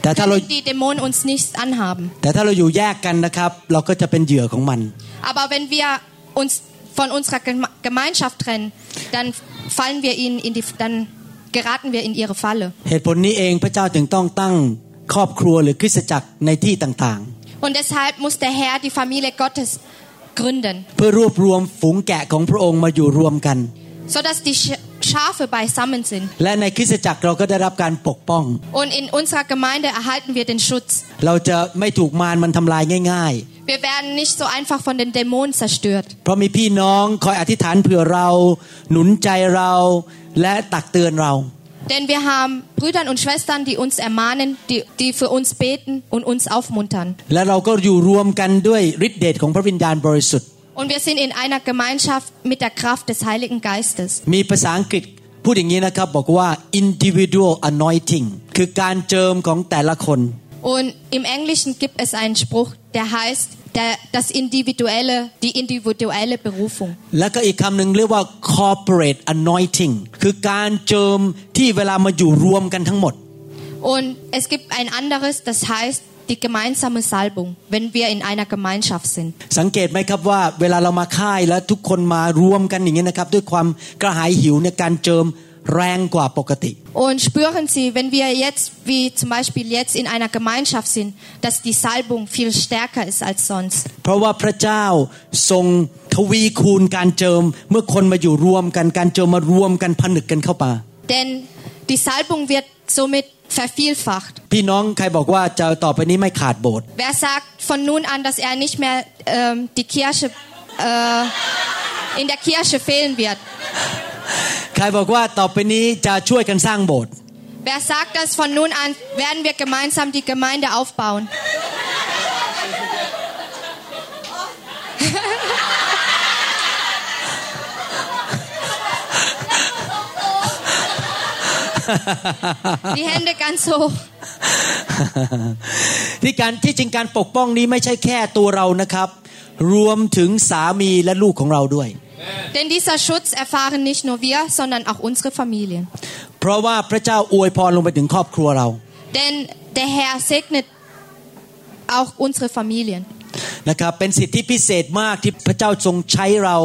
ยู่รวมกันนะครับมารทำอะไรเรายาก Wenn wir in einer Gemeinschaft sind, Da- da- können die Dämonen uns nichts anhaben. แต่ถ้าเราอยู่แยกกันนะครับ เราก็จะเป็นเหยื่อของมัน Aber wenn wir uns von unserer Geme- Gemeinschaft trennen, dann fallen wir ihnen in die, dann geraten wir in ihre Falle. เหตุผลนี้เองพระเจ้าถึงต้องตั้งครอบครัวหรือคริสตจักรในที่ต่าง Und deshalb muss der Herr die Familie Gottes gründen, ๆ เพื่อรวบรวมฝูงแกะของพระองค์มาอยู่รวมกัน sodass die Sch- Schafe beisammen sind. และในคริสตจักรเราก็ได้รับการปกป้อง Und in unserer Gemeinde erhalten wir den Schutz. เราจะไม่ถูกมารมันทำลายง่าย Wir werden nicht so einfach von den Dämonen zerstört. ๆเพราะมีพี่น้องคอยอธิษฐานเผื่อเรา หนุนใจเราและตักเตือนเรา Denn wir haben Brüder und Schwestern, die uns ermahnen, die, die für uns beten und uns aufmuntern. และเราก็อยู่รวมกันด้วยฤทธิเดชของพระวิญญาณบริสุทธิ์ Und wir sind in einer Gemeinschaft mit der Kraft des Heiligen Geistes. มีภาษาอังกฤษพูดอย่างนี้นะครับ บอกว่า individual anointing คือการเจิมของแต่ละคน Und im Englischen gibt es einen Spruch, der heißt, der, das individuelle, die individuelle Berufung. แล้วก็อีกคำหนึ่งเรียกว่า corporate anointing คือการเจิมที่เวลามาอยู่รวมกันทั้งหมด Und es gibt ein anderes, das heißt die gemeinsame Salbung, wenn wir in einer Gemeinschaft sind. สังเกตไหมครับว่าเวลาเรามาค่ายแล้วทุกคนมารวมกันอย่างนี้นะครับ ด้วยความกระหายหิวในยการเจิมแรงกว่าปกติ Und spüren Sie, wenn wir jetzt, wie zum Beispiel jetzt in einer Gemeinschaft sind, dass die Salbung viel stärker ist als sonst. เพราะว่าพระเจ้าทรงทวีคูณการเจิม เมื่อคนมาอยู่รวมกันการเจิมมารวมกันผนึกกันเข้ามา Denn die Salbung wird somit vervielfacht. พี่น้องใครบอกว่าจะต่อไปนี้ไม่ขาดโบสถ์ Wer sagt von nun an, dass er nicht mehr ähm, die Kirche äh, in der Kirche fehlen wird? ใครบอกว่าต่อไปนี้จะช่วยกันสร้างโบสถ์ Wer sagt, dass von nun an werden wir gemeinsam die Gemeinde aufbauen? Die Hände ganz hoch. ที่การที่จริงการปกป้องนี้ไม่ใช่แค่ตัวเรานะครับ รวมถึงสามีและลูกของเราด้วย Denn dieser Schutz erfahren nicht nur wir, sondern auch unsere Familien. เพราะว่าพระเจ้าอวยพรลงไปถึงครอบครัวเรา Denn der Herr segnet auch unsere Familien. นะครับเป็นสิทธิพิเศษมากที่พระเจ้าทรงใช้เรา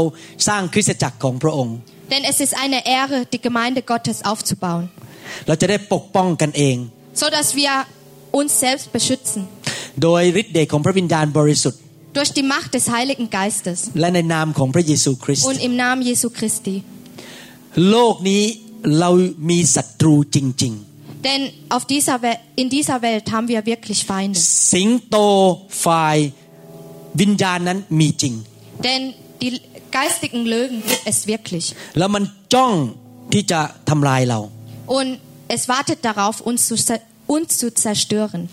สร้างคริสตจักรของพระองค์ Denn es ist eine Ehre, die Gemeinde Gottes aufzubauen, เราจะได้ปกป้องกันเอง so dass wir uns selbst beschützen โดยฤทธิ์เดชของพระวิญญาณบริสุทธิ์ durch die Macht des Heiligen Geistes และในนามของพระเยซูคริสต์ und im Namen Jesu Christi. โลกนี้เรามีศัตรูจริง Denn auf dieser Wel in dieser Welt haben wir wirklich Feinde. ๆ สิงโตฝ่ายวิญญาณนั้นมีจริง Denn die geistigen Löwen gibt es wirklich. แล้วมันจ้องที่จะทำลายเรา und es wartet darauf, uns zu uns zu zerstören.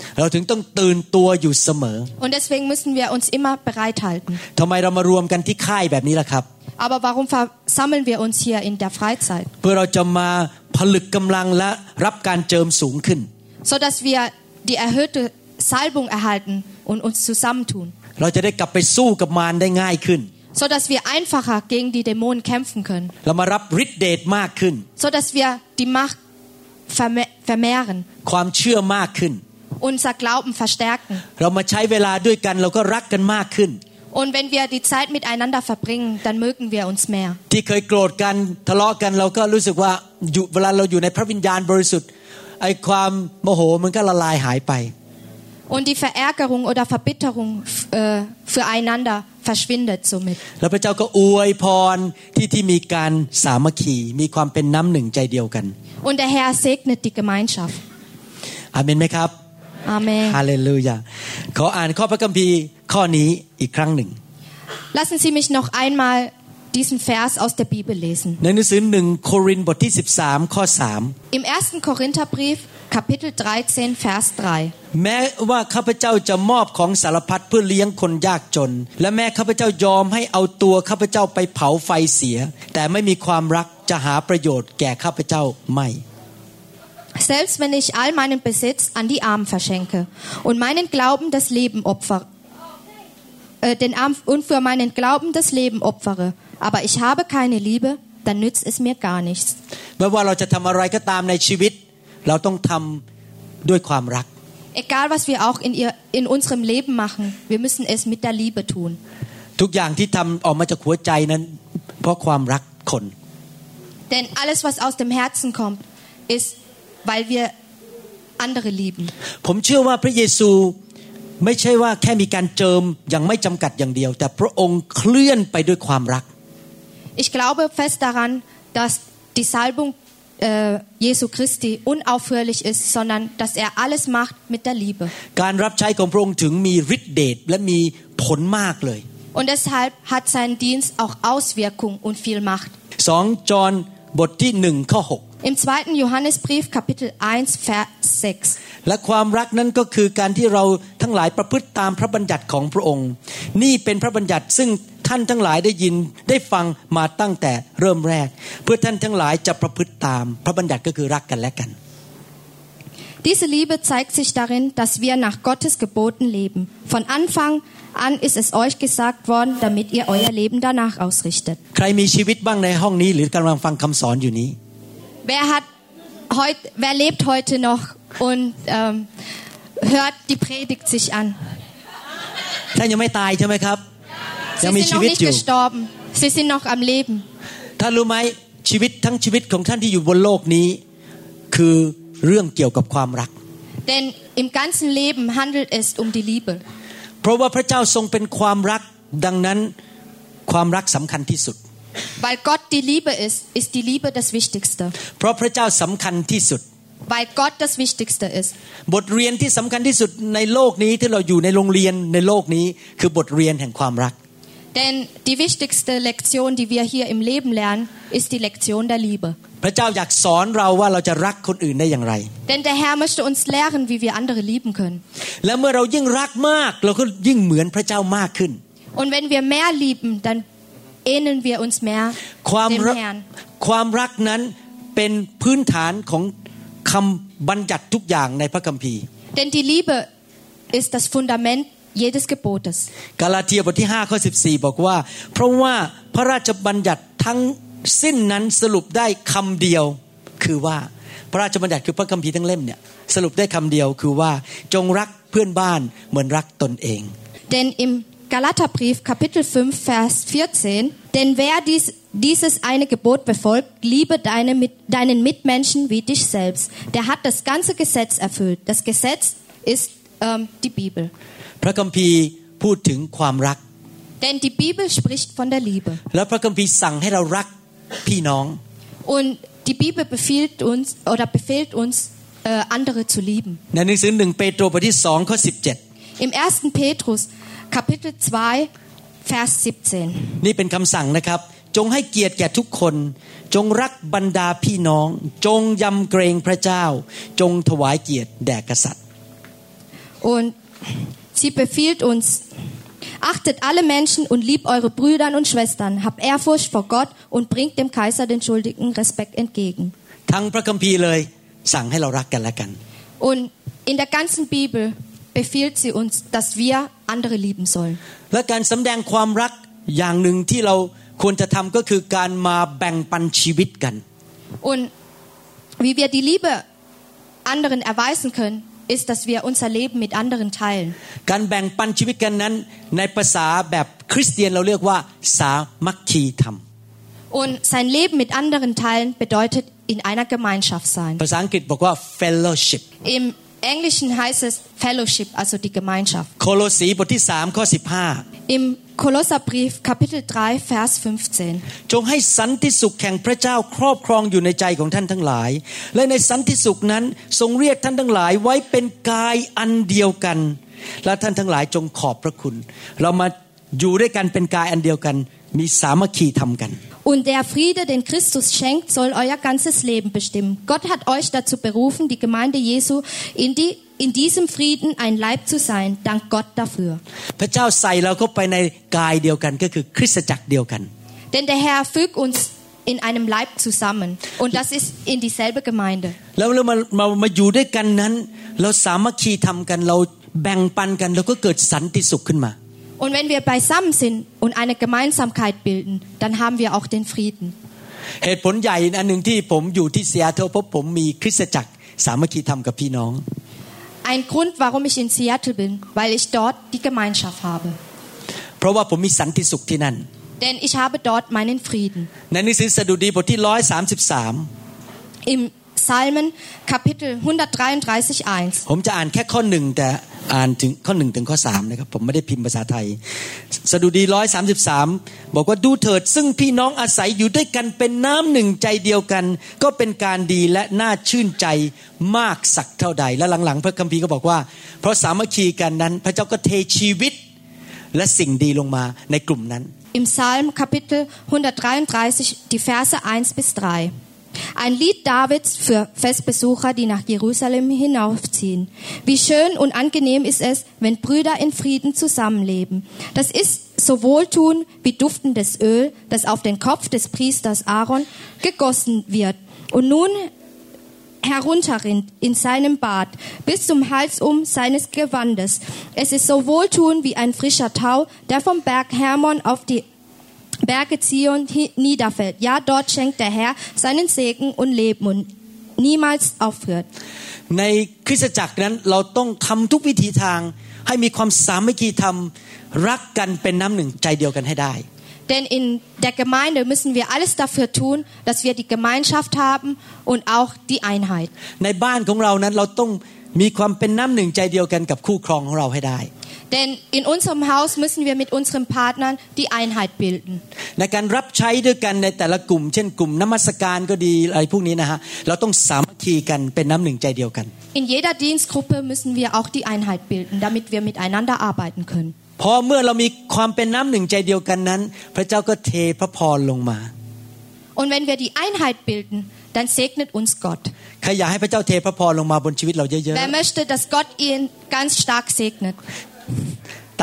Und deswegen müssen wir uns immer bereithalten. Aber warum versammeln wir uns hier in der Freizeit? So dass wir die erhöhte Salbung erhalten und uns zusammentun. So dass wir einfacher gegen die Dämonen kämpfen können. So dass wir die Macht vermehren, ความเชื่อมากขึ้น unser Glauben verstärken. เรามาใช้เวลาด้วยกันเราก็รักกันมากขึ้น Und wenn wir die Zeit miteinander verbringen, dann mögen wir uns mehr. ที่เคยโกรธกันทะเลาะกันเราก็รู้สึกว่าอยู่เวลาเราอยู่ในพระวิญญาณบริสุทธิ์ไอ้ความโมโหมันก็ละลายหายไป Und die Verärgerung oder Verbitterung f- äh, füreinander verschwindet somit. แล้วพระเจ้าก็อวยพรที่ที่มีการสามัคคีมีความเป็นน้ำหนึ่งใจเดียวกัน Und der Herr segnet die Gemeinschaft. อาเมนไหมครับ Amen. ฮาเลลูยาขออ่านข้อพระคัมภีร์ข้อนี้อีกครั้งหนึ่ง Lassen Sie mich noch einmal diesen Vers aus der Bibel lesen. ในหนังสือหนึ่งโครินธ์บทที่ 13 ข้อ Im 1. Korintherbrief, Kapitel 13, Vers 3. 3 แม้ว่าข้าพเจ้าจะมอบของสารพัดเพื่อเลี้ยงคนยากจน และแม้ข้าพเจ้ายอมให้เอาตัวข้าพเจ้าไปเผาไฟเสีย แต่ไม่มีความรักจะหาประโยชน์แก่ข้าพเจ้าไม่ Selbst wenn ich all meinen Besitz an die Armen verschenke und meinen Glauben das Leben opfer, äh, den Arm und für meinen Glauben das Leben opfere, aber ich habe keine Liebe, dann nützt es mir gar nichts. ไม่ว่าเราจะทำอะไรก็ตามในชีวิต เราต้องทำด้วยความรัก Egal was wir auch in, ihr, in unserem Leben machen, wir müssen es mit der Liebe tun. ทุกอย่างที่ทำออกมาจากหัวใจนั้น เพราะความรักคน Denn alles, was aus dem Herzen kommt, ist, weil wir andere lieben. ผมเชื่อว่าพระเยซูไม่ใช่ว่าแค่มีการเจิมอย่างไม่จำกัดอย่างเดียว แต่พระองค์เคลื่อนไปด้วยความรัก Ich glaube fest daran, dass die Salbung äh, Jesu Christi unaufhörlich ist, sondern dass er alles macht mit der Liebe. การรับใช้ของพระองค์ถึงมีฤทธิเดชและมีผลมากเลย Und deshalb hat sein Dienst auch Auswirkung und viel Macht. 2 จอห์น บทที่หนึ่งข้อ Im 2. Johannesbrief, Kapitel 1, Vers 6. 6และความรักนั้นก็คือการที่เราทั้งหลายประพฤติตามพระบัญญัติของพระองค์ นี่เป็นพระบัญญัติซึ่งท่านทั้งหลายได้ยินได้ฟังมาตั้งแต่เริ่มแรก เพื่อท่านทั้งหลายจะประพฤติตาม พระบัญญัติก็คือรักกันและกัน Diese Liebe zeigt sich darin, dass wir nach Gottes Geboten leben. Von Anfang an ist es euch gesagt worden, damit ihr euer Leben danach ausrichtet. ใครมีชีวิตบ้างในห้องนี้ หรือกำลังฟังคำสอนอยู่นี้ Wer hat heut, wer lebt heute noch und ähm, hört die Predigt sich an? ท่านยังไม่ตายใช่ไหมครับ Sie ยังมี sind ชี noch วิต nicht อยู่ gestorben. Sie sind noch am Leben. ท่านรู้ไหมชีวิตทั้งชีวิตของท่านที่อยู่บนโลกนี้ คือเรื่องเกี่ยวกับความรัก Denn im ganzen Leben handelt es um die Liebe. เพราะว่าพระเจ้าทรงเป็นความรักดังนั้นความรักสำคัญที่สุด Weil Gott die Liebe ist, ist die Liebe das Wichtigste. เพราะพระเจ้าสำคัญที่สุด Weil Gott das Wichtigste ist. บทเรียนที่สำคัญที่สุดในโลกนี้ที่เราอยู่ในโรงเรียนในโลกนี้คือบทเรียนแห่งความรัก Denn die wichtigste Lektion, die wir hier im Leben lernen, ist die Lektion der Liebe. พระเจ้าอยากสอนเราว่าเราจะรักคนอื่นได้อย่างไร Denn der Herr möchte uns lehren, wie wir andere lieben können. และเมื่อเรายิ่งรักมาก เราก็ยิ่งเหมือนพระเจ้ามากขึ้น Und wenn wir mehr lieben, dann ähneln wir uns mehr ความ dem รัก Herrn. ความรักนั้นเป็นพื้นฐานของคำบัญญัติทุกอย่างในพระคัมภีร์ Denn die Liebe ist das Fundament jedes Gebotes. กาลาเทียบทที่5ข้อ14 บอกว่า เพราะว่าพระราชบัญญัติทั้งสิ้นนั้นสรุปได้คำเดียว คือว่าพระราชบัญญัติคือพระคัมภีร์ทั้งเล่มเนี่ยสรุปได้คำเดียวคือว่าจงรักเพื่อนบ้านเหมือนรักตนเอง Denn im Galaterbrief Kapitel 5 Vers 14, denn wer dies, dieses eine Gebot befolgt, liebe deine, mit, deinen Mitmenschen wie dich selbst. Der hat das ganze Gesetz erfüllt. Das Gesetz ist ähm, die Bibel. พระคัมภีร์พูดถึงความรัก Denn die Bibel spricht von der Liebe. แล้วพระคัมภีร์สั่งให้เรารักพี่น้อง Und die Bibel befiehlt uns oder befehlt uns, äh, andere zu lieben. ในหนังสือหนึ่งเปโตรบทที่สองข้อ17 Im 1. Petrus Kapitel 2 Vers 17. นี่เป็นคำสั่งนะครับจงให้เกียรติแก่ทุกคน จงรักบรรดาพี่น้อง จงยำเกรงพระเจ้า จงถวายเกียรติแด่กษัตริย์ Und sie befiehlt uns, achtet alle Menschen und liebt eure Brüder und Schwestern, habt Ehrfurcht vor Gott und bringt dem Kaiser den schuldigen Respekt entgegen. ทั้งพระคัมภีร์เลยสั่งให้เรารักกันและกัน Und in der ganzen Bibel befiehlt sie uns, dass wir andere lieben sollen. และการสำแดงความรักอย่างหนึ่งที่เราควรจะทำก็คือการมาแบ่งปันชีวิตกัน Und wie wir die Liebe anderen erweisen können, ist, dass wir unser Leben mit anderen teilen. การแบ่งปันชีวิตกันนั้น ในภาษาแบบคริสเตียนเราเรียกว่า สามัคคีธรรม Und sein Leben mit anderen teilen bedeutet in einer Gemeinschaft sein. ภาษาอังกฤษบอกว่า fellowship Im Englischen heißt es Fellowship, also die Gemeinschaft. โคโลสีบทที่3ข้อ15 Im Kolosserbrief Kapitel 3 Vers 15. จงให้สันติสุขแห่งพระเจ้าครอบครองอยู่ในใจของท่านทั้งหลาย และในสันติสุขนั้นทรงเรียกท่านทั้งหลายไว้เป็นกายอันเดียวกัน และท่านทั้งหลายจงขอบพระคุณ เรามาอยู่ด้วยกันเป็นกายอันเดียวกัน มีสามัคคีทำกัน Und der Friede, den Christus schenkt, soll euer ganzes Leben bestimmen. Gott hat euch dazu berufen, die Gemeinde Jesu in, die, in diesem Frieden ein Leib zu sein. Dank Gott dafür. พระเจ้าใส่เราเข้าไปในกายเดียวกันก็คือคริสตจักรเดียวกัน Denn der Herr fügt uns in einem Leib zusammen. Und das ist in dieselbe Gemeinde. แล้วเรามามามาอยู่ด้วยกันนั้น เราสามัคคีทำกันเราแบ่งปันกันเราก็เกิดสันติสุขขึ้นมา Und wenn wir beisammen sind und eine Gemeinsamkeit bilden, dann haben wir auch den Frieden. เหตุผลใหญ่อันหนึ่งที่ผมอยู่ที่เซียโตรเพราะผมมีคริสตจักรสามัคคีทำกับพี่น้อง Ein Grund, warum ich in Seattle bin, weil ich dort die Gemeinschaft habe. เพราะว่าผมมีสันติสุขที่นั่น Denn ich habe dort meinen Frieden. ในหนังสือสดุดีบทที่ร้อยสามสิบสาม Im Psalmen Kapitel 133, 1. ผมจะอ่านแค่ข้อหนึ่งแต่อ่านถึงข้อหนึ่งถึงข้อสามนะครับผมไม่ได้พิมพ์ภาษาไทย สดุดีร้อยสามสิบสามบอกว่าดูเถิดซึ่งพี่น้องอาศัยอยู่ด้วยกันเป็นน้ำหนึ่งใจเดียวกัน ก็เป็นการดีและน่าชื่นใจมากสักเท่าใด และหลังๆ พระคัมภีร์ก็บอกว่า เพราะสามัคคีกันนั้น พระเจ้าก็เทชีวิต และสิ่งดีลงมาในกลุ่มนั้น Im Psalm Kapitel 133, die Verse 1 bis 3. Ein Lied Davids für Festbesucher, die nach Jerusalem hinaufziehen. Wie schön und angenehm ist es, wenn Brüder in Frieden zusammenleben. Das ist so wohltun wie duftendes Öl, das auf den Kopf des Priesters Aaron gegossen wird und nun herunterrinnt in seinem Bart bis zum Hals um seines Gewandes. Es ist so wohltun wie ein frischer Tau, der vom Berg Hermon auf die Berge Zion hi- niederfällt. Ja, dort schenkt der Herr seinen Segen und Leben und niemals aufhört. ในคริสตจักรนั้นเราต้องทำทุกวิธีทาง ให้มีความสามัคคีธรรมรักกันเป็นน้ำหนึ่งใจเดียวกันให้ได้ Denn in der Gemeinde müssen wir alles dafür tun, dass wir die Gemeinschaft haben und auch die Einheit. ในบ้านของเรานั้นเราต้อง มีความเป็นน้ำหนึ่งใจเดียวกันกับคู่ครองของเราให้ได้ Denn in unserem Haus müssen wir mit unseren Partnern die Einheit bilden. ในการรับใช้ด้วยกันในแต่ละกลุ่ม เช่นกลุ่มนมัสการก็ดีอะไรพวกนี้นะฮะเราต้องสามัคคีกันเป็นน้ำหนึ่งใจเดียวกัน In jeder Dienstgruppe müssen wir auch die Einheit bilden, damit wir miteinander arbeiten können. พอเมื่อเรามีความเป็นน้ำหนึ่งใจเดียวกันนั้น พระเจ้าก็เทพระพรลงมา Und wenn wir die Einheit bilden, dann segnet uns Gott. Wer möchte, dass Gott ihn ganz stark segnet?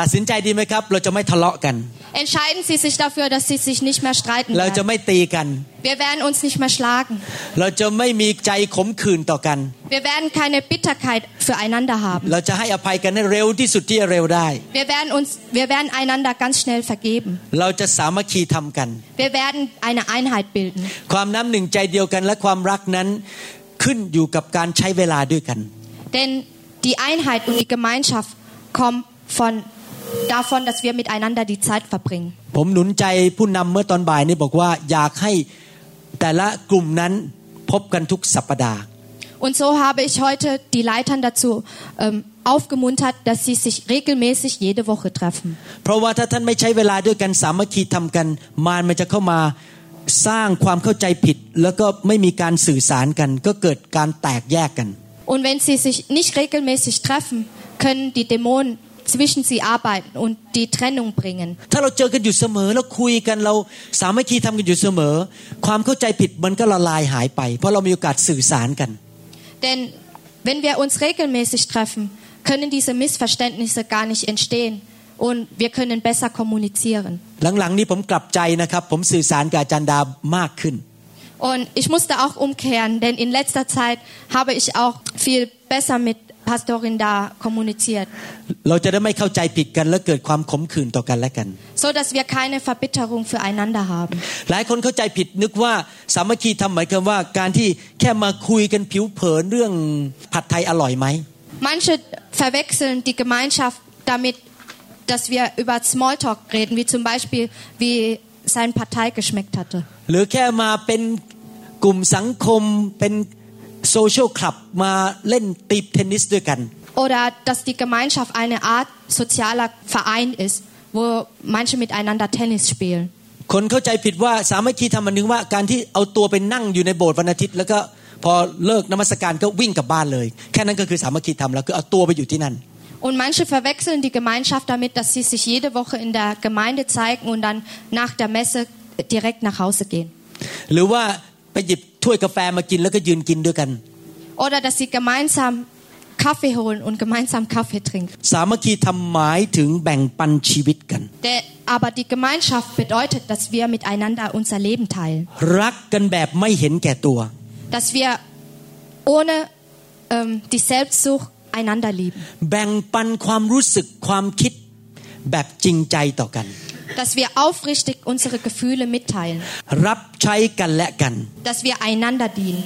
ๆตัดสินใจดีไหมครับ เราจะไม่ทะเลาะกัน Entscheiden Sie sich dafür, dass Sie sich nicht mehr streiten เราจะ werden. ไม่ตีกัน Wir werden uns nicht mehr schlagen. เราจะไม่มีใจขมขื่นต่อกัน Wir werden keine Bitterkeit füreinander haben. เราจะให้อภัยกันให้เร็วที่สุดที่จะเร็วได้ Wir werden uns, wir werden einander ganz schnell vergeben. เราจะสามัคคีทำกัน Wir werden eine Einheit bilden. ความน้ำหนึ่งใจเดียวกันและความรักนั้นขึ้นอยู่กับการใช้เวลาด้วยกัน Denn die Einheit und die Gemeinschaft kommen von, davon, dass wir miteinander die Zeit verbringen. ผมหนุนใจผู้นำเมื่อตอนบ่ายนี้บอกว่าอยากให้แต่ละกลุ่มนั้นพบกันทุกสัปดาห์ Und so habe ich heute die Leitern dazu ähm, aufgemuntert, dass sie sich regelmäßig jede Woche treffen. เพราะว่าถ้าท่านไม่ใช้เวลาด้วยกันสามัคคีทำกัน มารมันจะเข้ามาสร้างความเข้าใจผิด แล้วก็ไม่มีการสื่อสารกัน ก็เกิดการแตกแยกกัน Und wenn sie sich nicht regelmäßig treffen, können die Dämonen zwischen sie arbeiten und die Trennung bringen. ถ้าเราเจอกันอยู่เสมอแล้วคุยกันเราสามัคคีทำกันอยู่เสมอ ความเข้าใจผิดมันก็ละลายหายไป เพราะเรามีโอกาสสื่อสารกัน Denn wenn wir uns regelmäßig treffen, können diese Missverständnisse gar nicht entstehen und wir können besser kommunizieren. หลังๆนี้ผมกลับใจนะครับ ผมสื่อสารกับอาจารย์ดามากขึ้น Und ich musste auch umkehren, denn in letzter Zeit habe ich auch viel besser mit Pastorin da kommuniziert, เราจะได้ไม่เข้าใจผิดกัน และเกิดความขมขื่นต่อกันและกัน so dass wir keine Verbitterung füreinander haben. หลายคนเข้าใจผิดนึกว่าสามัคคีทำหมายความว่าการที่แค่มาคุยกันผิวเผินเรื่องผัดไทยอร่อยไหม Manche verwechseln die Gemeinschaft damit, dass wir über Smalltalk reden, wie zum Beispiel, wie sein Partei geschmeckt hatte. หรือแค่มาเป็นกลุ่มสังคมเป็น โซเชียลคลับมาเล่นตีบเทนนิสด้วยกัน Oder dass die Gemeinschaft eine Art sozialer Verein ist, wo manche miteinander Tennis spielen. คนเข้าใจผิดว่าสามัคคีทำมันนึงว่าการที่เอาตัวไปนั่งอยู่ในโบสถ์วันอาทิตย์ แล้วก็พอเลิกนมัสการก็วิ่งกลับบ้านเลย แค่นั้นก็คือสามัคคีทำแล้วคือเอาตัวไปอยู่ที่นั่น Und manche verwechseln die Gemeinschaft damit, dass sie sich jede Woche in der Gemeinde zeigen und dann nach der Messe direkt nach Hause gehen. หรือว่า ไปหยิบถ้วยกาแฟมากินแล้วก็ยืนกินด้วยกัน Oder dass sie gemeinsam Kaffee holen und gemeinsam Kaffee trinken. สามัคคีทำหมายถึงแบ่งปันชีวิตกัน Der, aber die Gemeinschaft bedeutet, dass wir miteinander unser Leben teilen. รักกันแบบไม่เห็นแก่ตัว Dass wir ohne ähm, die Selbstsucht einander lieben. แบ่งปันความรู้สึกความคิดแบบจริงใจต่อกัน Dass wir aufrichtig unsere Gefühle mitteilen. รับใช้กันและกัน Dass wir einander dienen.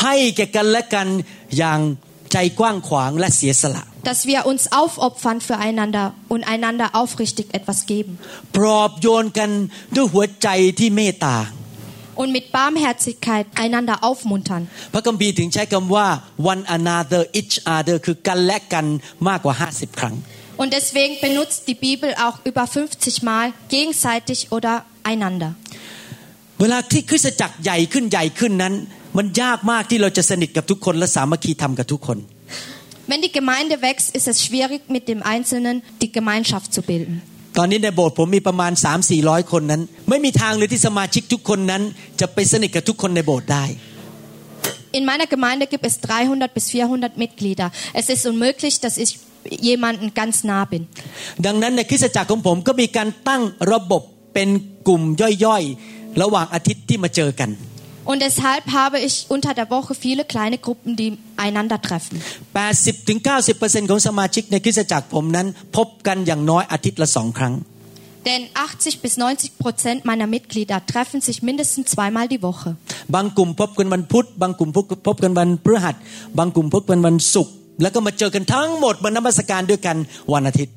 ให้แก่กันและกันอย่างใจกว้างขวางและเสียสละ Dass wir uns aufopfern füreinander und einander aufrichtig etwas geben. ปลอบโยนกันด้วยหัวใจที่เมตตา Und mit Barmherzigkeit einander aufmuntern. พระคัมภีร์ถึงใช้คำว่า one another each other คือกันและกันมากกว่า 50 ครั้ง Und deswegen benutzt die Bibel auch über 50 Mal gegenseitig oder einander. เวลาที่คริสตจักรใหญ่ขึ้นใหญ่ขึ้นนั้น มันยากมากที่เราจะสนิทกับทุกคนและสามัคคีทำกับทุกคน Wenn die Gemeinde wächst, ist es schwierig, mit dem Einzelnen die Gemeinschaft zu bilden. ตอนนี้ในโบสถ์ผมมีประมาณ 3 4 0 0 คนนั้น ไม่มีทางเลยที่สมาชิกทุกคนนั้น จะไปสนิทกับทุกคนในโบสถ์ได้ In meiner Gemeinde gibt es 300 bis 400 Mitglieder. Es ist unmöglich, dass ich jemanden ganz nah bin. ดังนั้นในคริสตจักรของผมก็มีการตั้งระบบเป็นกลุ่มย่อยๆ ระหว่างอาทิตย์ที่มาเจอกัน Und deshalb habe ich unter der Woche viele kleine Gruppen, die einander treffen. 80-90%ของสมาชิกในคริสตจักรผมนั้น พบกันอย่างน้อยอาทิตย์ละสองครั้ง Denn 80 bis 90 Prozent meiner Mitglieder treffen sich mindestens zweimal die Woche. บางกลุ่มพบกันวันพุธ บางกลุ่มพบพบกันวันพฤหัส บางกลุ่มพบกันวันศุกร์ แล้วก็มาเจอกันทั้งหมดมานมัสการด้วยกันวันอาทิตย์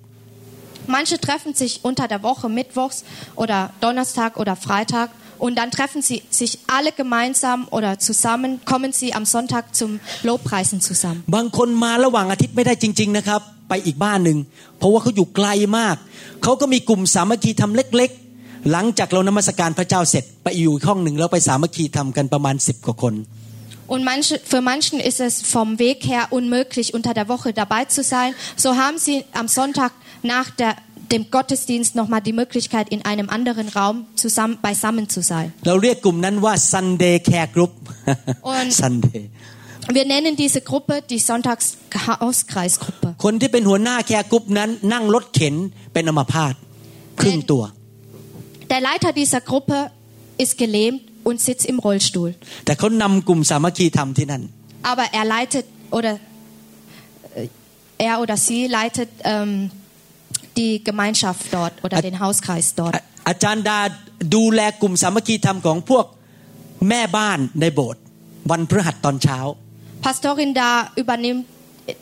Manche treffen sich unter der Woche mittwochs oder Donnerstag oder Freitag und dann treffen sie sich alle gemeinsam oder zusammen, kommen sie am Sonntag zum Lobpreisen zusammen. บางคนมาระหว่างอาทิตย์ไม่ได้จริง ๆนะครับ ไปอีกบ้านหนึ่งเพราะว่าเขาอยู่ไกลมาก เขาก็มีกลุ่มสามัคคีทำเล็กๆ หลังจากเรานมัสการพระเจ้าเสร็จ ไปอยู่อีกห้องหนึ่งแล้วไปสามัคคีทำกันประมาณสิบกว่าคน Und manche, für manchen ist es vom Weg her unmöglich, unter der Woche dabei zu sein. So haben sie am Sonntag nach der, dem Gottesdienst nochmal die Möglichkeit, in einem anderen Raum zusammen, beisammen zu sein. Und Wir nennen diese Gruppe die Sonntagshauskreisgruppe. Der Leiter dieser Gruppe ist gelähmt und sitzt im Rollstuhl. แต่เขานำกลุ่มสามัคคีทำที่นั่น Aber er leitet oder äh, er oder sie leitet ähm, die Gemeinschaft dort oder Ä- den Hauskreis dort. อ่ะอาจารย์ดาดูแลกลุ่มสามัคคีธรรมของพวกแม่บ้านในโบสถ์วันพฤหัสตอนเช้า Pastorin da übernimmt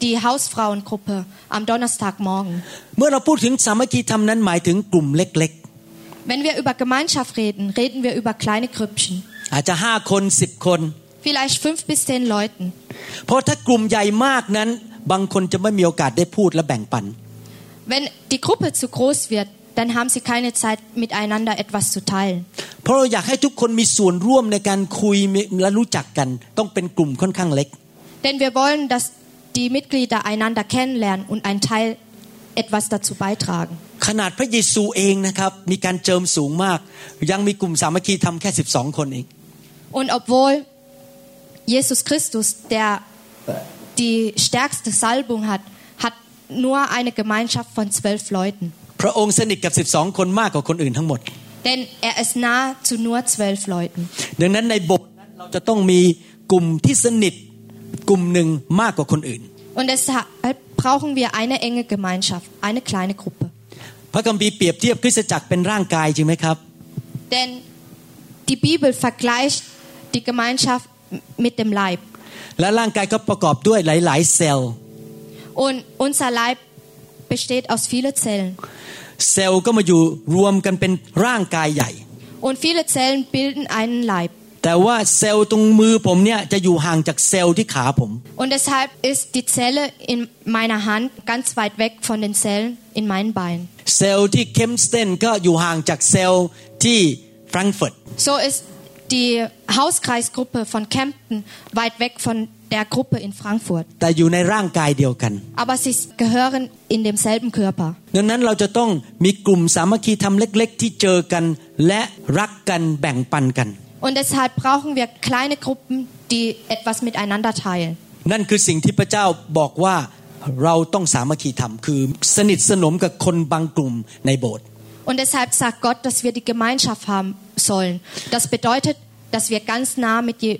die Hausfrauengruppe am Donnerstagmorgen. เมื่อเราพูดถึงสามัคคีธรรมนั้นหมายถึงกลุ่มเล็ก Wenn wir über Gemeinschaft reden, reden wir über kleine Grüppchen. ๆ อาจจะห้าคนสิบคน Vielleicht fünf bis zehn Leuten. เพราะถ้ากลุ่มใหญ่มากนั้น บางคนจะไม่มีโอกาสได้พูดและแบ่งปัน Wenn die Gruppe zu groß wird, dann haben sie keine Zeit, miteinander etwas zu teilen. เพราะเราอยากให้ทุกคนมีส่วนร่วมในการคุยและรู้จักกัน ต้องเป็นกลุ่มค่อนข้างเล็ก Denn wir wollen, dass die Mitglieder einander kennenlernen und ein Teil etwas dazu beitragen. ขนาดพระเยซูเองนะครับ มีการเจิมสูงมาก ยังมีกลุ่มสามัคคีทำแค่ 12 คนเอง Und obwohl Jesus Christus, der die stärkste Salbung hat, hat nur eine Gemeinschaft von zwölf Leuten. พระองค์สนิทกับ 12 คนมากกว่าคนอื่นทั้งหมด Denn er ist nah zu nur zwölf Leuten. ดังนั้นในโบสถ์นั้นเราจะต้องมีกลุ่มที่สนิทกลุ่มหนึ่งมากกว่าคนอื่น Und deshalb brauchen wir eine enge Gemeinschaft, eine kleine Gruppe. พระคัมภีร์เปรียบเทียบคริสตจักรเป็นร่างกายจริงไหมครับ Denn die Bibel vergleicht die Gemeinschaft mit dem Leib. และร่างกายก็ประกอบด้วยหลาย ๆ เซลล์ Und unser Leib besteht aus vielen Zellen. เซลล์ก็มาอยู่รวมกันเป็นร่างกายใหญ่ Und viele Zellen bilden einen Leib. แต่ว่าเซลล์ตรงมือผมเนี่ยจะอยู่ห่างจากเซลล์ที่ขาผม Und deshalb ist die Zelle in meiner Hand ganz weit weg von den Zellen in meinen Beinen. เซลล์ที่เคมสเตนก็อยู่ห่างจากเซลล์ที่แฟรงก์เฟิร์ต So ist die Hauskreisgruppe von Kempten weit weg von der Gruppe in Frankfurt. แต่อยู่ในร่างกายเดียวกัน Aber sie gehören in demselben Körper. ดังนั้นเราจะต้องมีกลุ่มสามัคคีธรรมเล็ก ๆ ที่เจอกันและรักกันแบ่งปันกัน Und deshalb brauchen wir kleine Gruppen, die etwas miteinander teilen. นั่นคือสิ่งที่พระเจ้าบอกว่าเราต้องสามัคคีธรรม คือสนิทสนมกับคนบางกลุ่มในโบสถ์ Und deshalb sagt Gott, dass wir die Gemeinschaft haben sollen. Das bedeutet, dass wir ganz nah mit, je,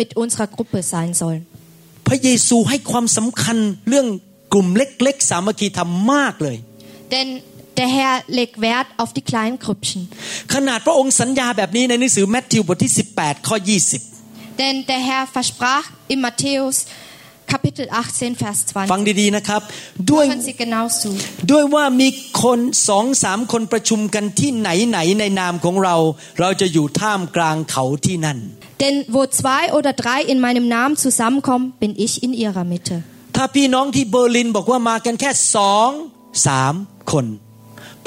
mit unserer Gruppe sein sollen. พระเยซูให้ความสำคัญเรื่องกลุ่มเล็ก ๆ สามัคคีธรรมมากเลย Denn der Herr legt Wert auf die kleinen Grüppchen. ขนาดพระองค์สัญญาแบบนี้ในหนังสือแมทธิวบทที่ 18 ข้อ 20 Denn der Herr versprach in Matthäus Kapitel 18, Vers ฟัง 20. ดีๆนะครับด้วย Hören Sie genau zu. ด้วยว่ามีคนสองสามคนประชุมกันที่ไหนไหนๆในนามของเรา เราจะอยู่ท่ามกลางเขาที่นั่น Denn wo zwei oder drei in meinem Namen zusammenkommen, bin ich in ihrer Mitte. ถ้าพี่น้องที่เบอร์ลินบอกว่ามากันแค่สองสามคน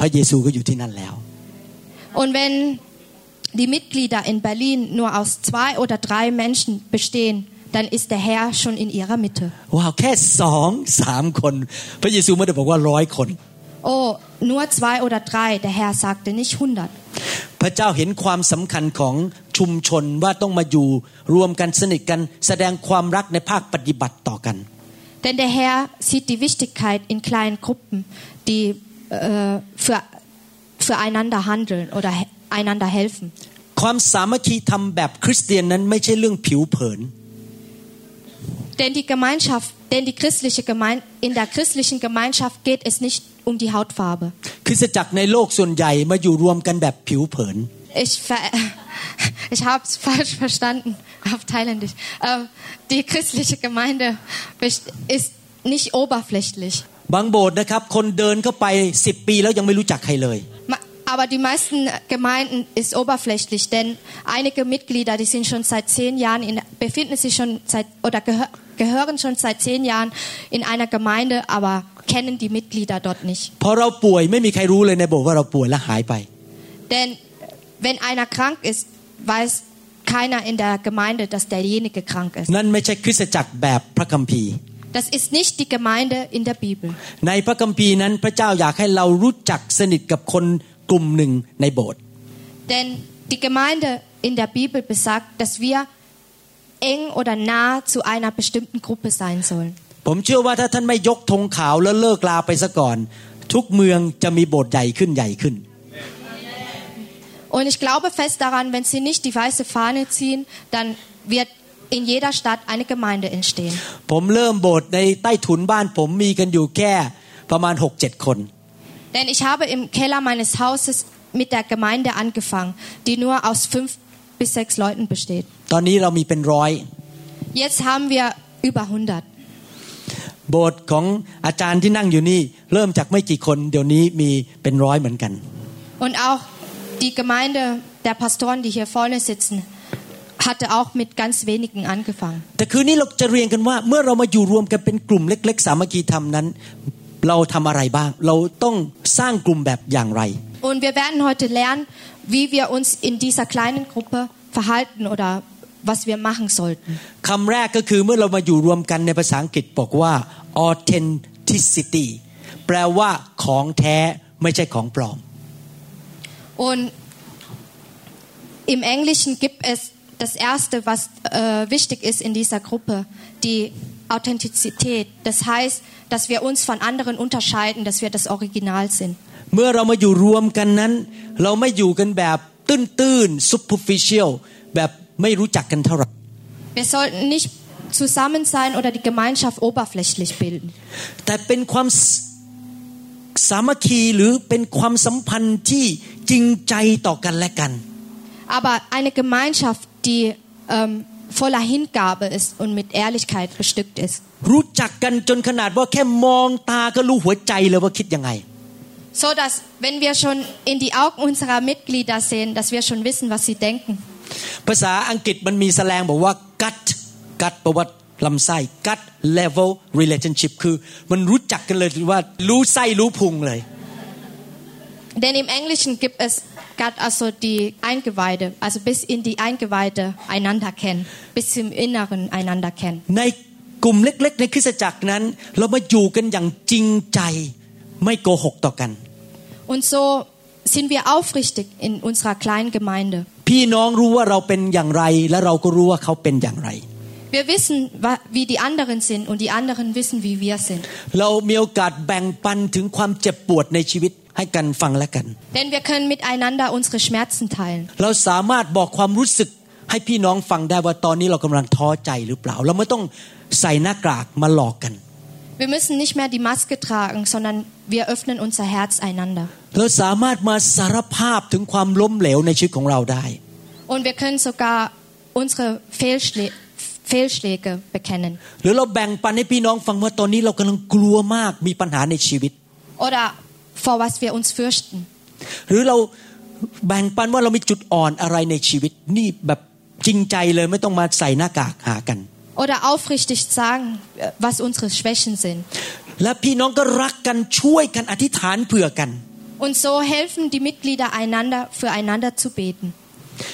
พระเยซูก็อยู่ที่นั่นแล้ว Und wenn die Mitglieder in Berlin nur aus zwei oder drei Menschen bestehen, dann ist der Herr schon in ihrer Mitte. ว้าวแค่สองสามคน พระเยซูไม่ได้บอกว่าร้อยคน Oh, nur zwei oder drei. Der Herr sagte nicht hundert. พระเจ้าเห็นความสำคัญของชุมชนว่าต้องมาอยู่รวมกันสนิทกันแสดงความรักในภาคปฏิบัติต่อกัน Denn der Herr sieht die Wichtigkeit in kleinen Gruppen, die äh, für, füreinander handeln oder he einander helfen. ความสามัคคีธรรมแบบคริสเตียนนั้นไม่ใช่เรื่องผิวเผิน Denn die Gemeinschaft, denn die christliche Gemein in der christlichen Gemeinschaft geht es nicht um die Hautfarbe. คริสตจักรในโลกส่วนใหญ่มาอยู่รวมกันแบบผิวเผิน Ich, ver ich habe es falsch verstanden auf Thailändisch. Ähm, die christliche Gemeinde best- ist nicht oberflächlich. บางโบสถ์นะครับ คนเดินเข้าไปสิบปีแล้วยังไม่รู้จักใครเลย Ma- Aber die meisten Gemeinden ist oberflächlich, denn einige Mitglieder, die sind schon seit zehn Jahren, in, befinden sich schon seit oder gehör, gehören schon seit zehn Jahren in einer Gemeinde, aber kennen die Mitglieder dort nicht. พอเราป่วยไม่มีใครรู้เลยในโบสถ์ว่าเราป่วยและหายไป Denn wenn einer krank ist, weiß keiner in der Gemeinde, dass derjenige krank ist. นั่นไม่ใช่คริสตจักรแบบพระคัมภีร์ Das ist nicht die Gemeinde in der Bibel. ในพระคัมภีร์นั้นพระเจ้าอยากให้เรารู้จักสนิทกับคนกลุ่มหนึ่งในโบสถ์ Denn die Gemeinde in der Bibel besagt, dass wir eng oder nah zu einer bestimmten Gruppe sein sollen. ผมเชื่อว่าถ้าท่านไม่ยกธงขาวแล้วเลิกลาไปซะก่อน ทุกเมืองจะมีโบสถ์ใหญ่ขึ้นใหญ่ขึ้น Und ich glaube fest daran, wenn sie nicht die weiße Fahne ziehen, dann wird in jeder Stadt eine Gemeinde entstehen. ผมเริ่มโบสถ์ในใต้ถุนบ้านผมมีกันอยู่แค่ประมาณหกเจ็ดคน Denn ich habe im Keller meines Hauses mit der Gemeinde angefangen, die nur aus fünf bis sechs Leuten besteht. ตอนนี้เรามีเป็นร้อย Jetzt haben wir über 100. โบสถ์ของอาจารย์ที่นั่งอยู่นี่ เริ่มจากไม่กี่คน เดี๋ยวนี้มีเป็นร้อยเหมือนกัน Und auch die Gemeinde der Pastoren, die hier vorne sitzen, hatte auch mit ganz wenigen angefangen. แต่คืนนี้เราจะเรียนกันว่า เมื่อเรามาอยู่รวมกันเป็นกลุ่มเล็ก ๆ สามัคคีธรรมนั้น เราทำอะไรบ้าง เราต้องสร้างกลุ่มแบบอย่างไร Und wir werden heute lernen, wie wir uns in dieser kleinen Gruppe verhalten oder was wir machen sollten. คำแรกก็คือเมื่อเรามาอยู่รวมกันในภาษาอังกฤษบอกว่า authenticity แปลว่าของแท้ไม่ใช่ของปลอม Und im Englischen gibt es das Erste, was äh, wichtig ist in dieser Gruppe, die Authentizität. Das heißt, dass wir uns von anderen unterscheiden, dass wir das Original sind. เมื่อเรามาอยู่รวมกันนั้น เราไม่อยู่กันแบบตื้นๆ superficial แบบไม่รู้จักกันเท่าไหร่ Wir sollten nicht zusammen sein oder die Gemeinschaft oberflächlich bilden. แต่เป็นความสสามัคคีหรือเป็นความสัมพันธ์ที่จริงใจต่อกันและกัน Aber eine Gemeinschaft, die ähm, voller Hingabe ist und mit Ehrlichkeit bestückt ist. รู้จักกันจนขนาดว่าแค่มองตาก็รู้หัวใจเลยว่าคิดยังไง So dass, wenn wir schon in die Augen unserer Mitglieder sehen, dass wir schon wissen, was sie denken. ภาษาอังกฤษมันมีแสลงบอกว่า gut gut แปลว่าลำไส้ gut level relationship คือมันรู้จักกันเลยว่ารู้ไส้รู้พุงเลย Denn im Englischen gibt es gerade also die Eingeweide, also bis in die Eingeweide einander kennen, bis zum Inneren einander kennen. ในกลุ่มเล็กๆ ในคริสตจักรนั้น เรามาอยู่กันอย่างจริงใจ ไม่โกหกต่อกัน Und so sind wir aufrichtig in unserer kleinen Gemeinde. พี่น้องรู้ว่าเราเป็นอย่างไร และเราก็รู้ว่าเขาเป็นอย่างไร Wir wissen, wa- wie die anderen sind und die anderen wissen, wie wir sind. เรามีโอกาสแบ่งปันถึงความเจ็บปวดในชีวิตให้กันฟังและกัน Denn wir können miteinander unsere Schmerzen teilen. เราสามารถบอกความรู้สึกให้พี่น้องฟังได้ว่าตอนนี้เรากำลังท้อใจหรือเปล่า เราไม่ต้องใส่หน้ากากมาหลอกกัน Wir müssen nicht mehr die Maske tragen, sondern wir öffnen unser Herz einander. เราสามารถมาสารภาพถึงความล้มเหลวในชีวิตของเราได้ Und wir können sogar unsere Fehlschlä Fehlschläge bekennen. หรือเราแบ่งปันให้พี่น้องฟังว่าตอนนี้เรากำลังกลัวมากมีปัญหาในชีวิต Oder vor was wir uns fürchten. หรือเราแบ่งปันว่าเรามีจุดอ่อนอะไรในชีวิต นี่แบบจริงใจเลยไม่ต้องมาใส่หน้ากากหากัน Oder aufrichtig sagen, äh, was unsere Schwächen sind. และพี่น้องก็รักกันช่วยกันอธิษฐานเผื่อกัน Und so helfen die Mitglieder einander, füreinander zu beten.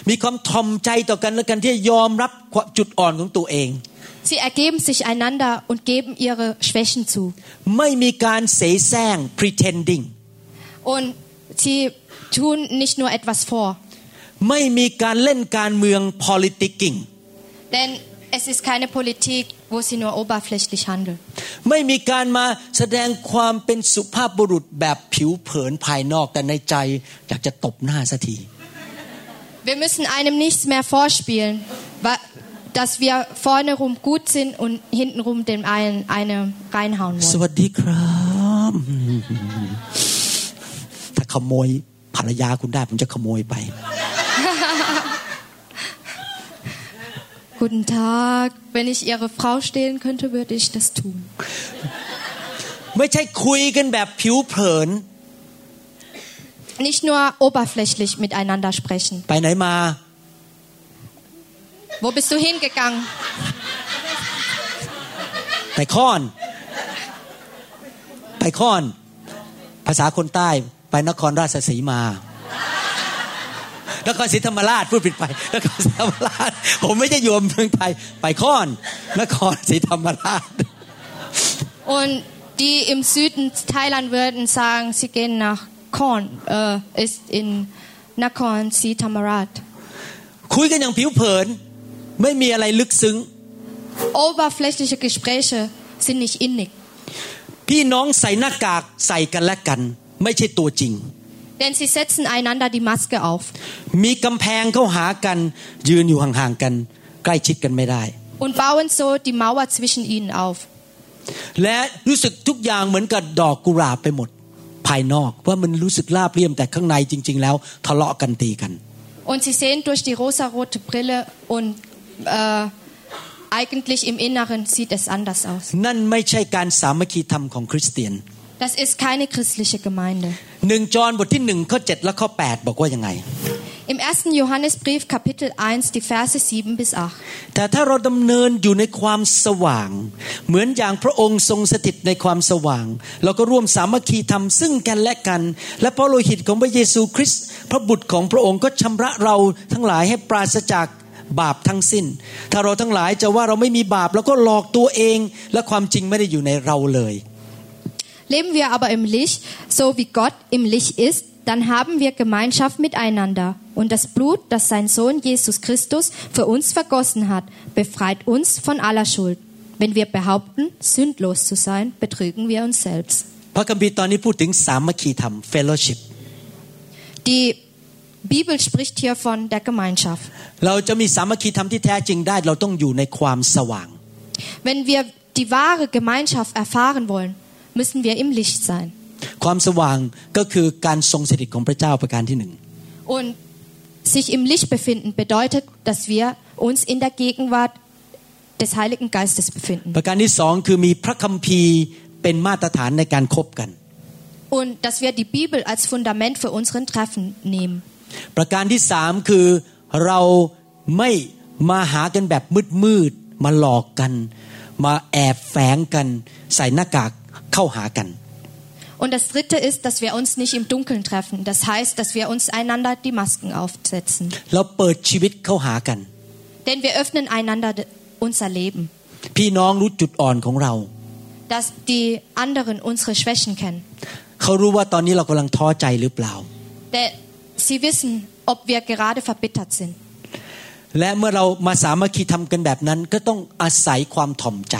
มีความทอมใจต่อกันและกันที่จะยอมรับความจุดอ่อนของตัวเอง Sie ergeben sich einander und geben ihre Schwächen zu. ไม่มีการเสแสร้ง pretending Und sie tun nicht nur etwas vor. ไม่มีการเล่นการเมือง politicking Denn es ist keine Politik, wo sie nur oberflächlich handeln. ไม่มีการมาแสดงความเป็นสุภาพบุรุษแบบผิวเผินภายนอกแต่ในใจอยากจะตบหน้าสักที Wir müssen einem nichts mehr vorspielen, wa- dass wir vorne rum gut sind und hintenrum dem einen eine reinhauen ส wollen. วัสดีครับ ถ้าขโมยภรรยาคุณได้ผมจะขโมยไป Guten Tag, wenn ich Ihre Frau stehlen könnte, würde ich das tun. ไม่ใช่คุยกันแบบผิวเผิน Nicht nur oberflächlich miteinander sprechen. ไปไหนมา Wo bist du hingegangen? ไปค้อน ไปค้อน ภาษาคนใต้ ไปนครราชสีมา นครศรีธรรมราชพูดผิดไป นครศรีธรรมราช ผมไม่ใช่โยมเมืองไทย ไปค้อน นครศรีธรรมราช Und die im Süden Thailand würden sagen, sie gehen nach Korn, äh, ist in Nakhon Si Thammarat. คุยกันอย่างผิวเผินไม่มีอะไรลึกซึ้ง Oberflächliche Gespräche sind nicht innig, พี่น้องใส่หน้ากากใส่กันและกัน ไม่ใช่ตัวจริง denn sie setzen einander die Maske auf มีกำแพงเข้าหากันยืนอยู่ห่างๆกัน ใกล้ชิดกันไม่ได้ und bauen so die Mauer zwischen ihnen auf. และรู้สึกทุกอย่างเหมือนกับดอกกุหลาบไปหมด ภายนอกว่ามันรู้สึกราบเรียมแต่ข้างในจริง ๆ แล้วทะเลาะกันตีกัน Und sie sehen durch die rosarote Brille und äh, eigentlich im Inneren sieht es anders aus. นั่นไม่ใช่การสามัคคีธรรมของคริสเตียน Das ist keine christliche Gemeinde. หนึ่งจอห์นบทที่หนึ่งข้อเจ็ดและข้อแปดบอกว่ายังไง Im 1. Johannesbrief Kapitel 1 die Verse 7 bis 8. แต่ถ้าเราดำเนินอยู่ในความสว่าง เหมือนอย่างพระองค์ทรงสถิตในความสว่าง เราก็ร่วมสามัคคีธรรมซึ่งกันและกัน และพระโลหิตของพระเยซูคริสต์พระบุตรของพระองค์ก็ชำระเราทั้งหลายให้ปราศจากบาปทั้งสิ้น ถ้าเราทั้งหลายจะว่าเราไม่มีบาปแล้วก็หลอกตัวเอง และความจริงไม่ได้อยู่ในเราเลย Leben wir aber im Licht, so wie Gott im Licht ist, dann haben wir Gemeinschaft miteinander. Und das Blut, das sein Sohn Jesus Christus für uns vergossen hat, befreit uns von aller Schuld. Wenn wir behaupten, sündlos zu sein, betrügen wir uns selbst. พระคัมภีร์ตอนนี้พูดถึงสามัคคีธรรม fellowship Die Bibel spricht hier von der Gemeinschaft. เราจะมีสามัคคีธรรมที่แท้จริงได้ เราต้องอยู่ในความสว่าง Wenn wir die wahre Gemeinschaft erfahren wollen, müssen wir im Licht sein. ความสว่างก็คือการทรงสถิตของพระเจ้าประการที่หนึ่ง Und sich im Licht befinden bedeutet, dass wir uns in der Gegenwart des Heiligen Geistes befinden. ประการที่สองคือมีพระคัมภีร์เป็นมาตรฐานในการคบกัน Und dass wir die Bibel als Fundament für unseren Treffen nehmen. ประการที่สามคือเราไม่มาหากันแบบมืดๆมาหลอกกัน มาแอบแฝงกัน ใส่หน้ากากเข้าหากัน Und das dritte ist, dass wir uns nicht im Dunkeln treffen. Das heißt, dass wir uns einander die Masken aufsetzen. เราเปิดชีวิตเข้าหากัน Denn wir öffnen einander de- unser Leben. พี่น้องรู้จุดอ่อนของเรา Dass die anderen unsere Schwächen kennen. เขารู้ว่าตอนนี้เรากำลังท้อใจหรือเปล่า Denn sie wissen, ob wir gerade verbittert sind. และเมื่อเรามาสามัคคีทำกันแบบนั้น ก็ต้องอาศัยความถ่อมใจ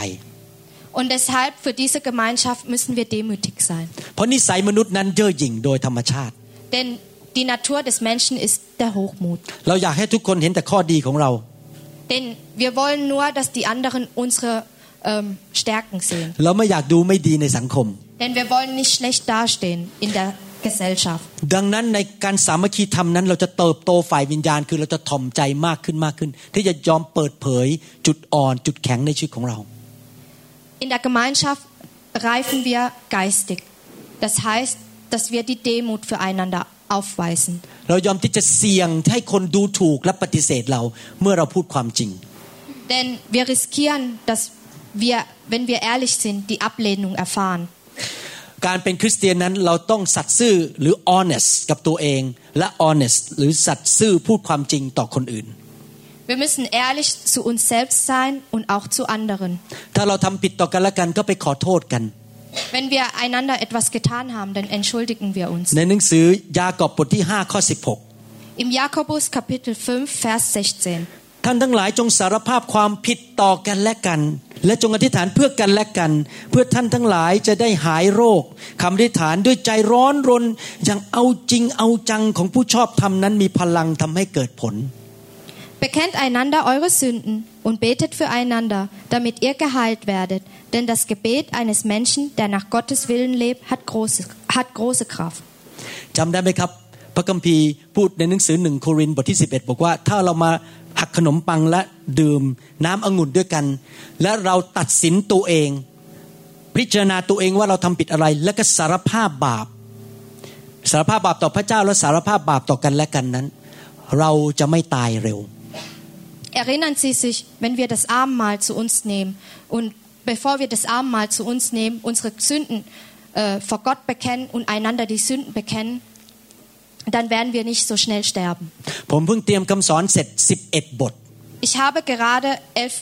Und deshalb für diese Gemeinschaft müssen wir demütig sein. เพราะนิสัยมนุษย์นั้นเย่อหยิ่งโดยธรรมชาติ Denn die Natur des Menschen ist der Hochmut. เราอยากให้ทุกคนเห็นแต่ข้อดีของเรา Denn wir wollen nur, dass die anderen unsere ähm, Stärken sehen. เราไม่อยากดูไม่ดีในสังคม Denn wir wollen nicht schlecht dastehen in der Gesellschaft. ดังนั้นในการสามัคคีธรรมนั้น เราจะเติบโตฝ่ายวิญญาณ คือเราจะถ่อมใจมากขึ้นมากขึ้น ที่จะยอมเปิดเผย จุดอ่อน จุดแข็งในชีวิตของเรา In der Gemeinschaft reifen wir geistig. Das heißt, dass wir die Demut füreinander aufweisen. เรายอมที่จะเสี่ยงให้คนดูถูกและปฏิเสธเรา เมื่อเราพูดความจริง Denn wir riskieren, dass wir, wenn wir ehrlich sind, die Ablehnung erfahren. การเป็นคริสเตียนนั้นเราต้องสัตย์ซื่อหรือ honest กับตัวเอง และ honest หรือสัตย์ซื่อพูดความจริงต่อคนอื่น Wir müssen ehrlich zu uns selbst sein und auch zu anderen. ถ้าเราทำผิดต่อกันและกันก็ไปขอโทษกัน Wenn wir einander etwas getan haben, dann entschuldigen wir uns. ในหนังสือยากอบบทที่5ข้อ Im Jakobus Kapitel 5, Vers 16. 16 ท่านทั้งหลายจงสารภาพความผิดต่อกันและกัน และจงอธิษฐานเพื่อกันและกัน เพื่อท่านทั้งหลายจะได้หายโรคคำอธิษฐานด้วยใจร้อนรนอย่างเอาจริงเอาจังของผู้ชอบธรรมนั้นมีพลังทำให้เกิดผล Bekennt einander eure Sünden und betet füreinander, damit ihr geheilt werdet. Denn das Gebet eines Menschen, der nach Gottes Willen lebt, hat große, hat große Kraft. จำได้ไหมครับพระคัมภีร์พูดในหนังสือหนึ่งโครินธ์บทที่ 11 บอกว่าถ้าเรามาหักขนมปังและดื่มน้ำองุ่นด้วยกัน และเราตัดสินตัวเอง พิจารณาตัวเองว่าเราทำผิดอะไร แล้วก็สารภาพบาป สารภาพบาปต่อพระเจ้าและสารภาพบาปต่อกันและกันนั้น เราจะไม่ตายเร็ว Erinnern Sie sich, wenn wir das Abendmahl zu uns nehmen und bevor wir das Abendmahl zu uns nehmen, unsere Sünden äh, vor Gott bekennen und einander die Sünden bekennen, dann werden wir nicht so schnell sterben. ผมเพิ่งเตรียมคำสอนเสร็จ 11 บท Ich habe gerade elf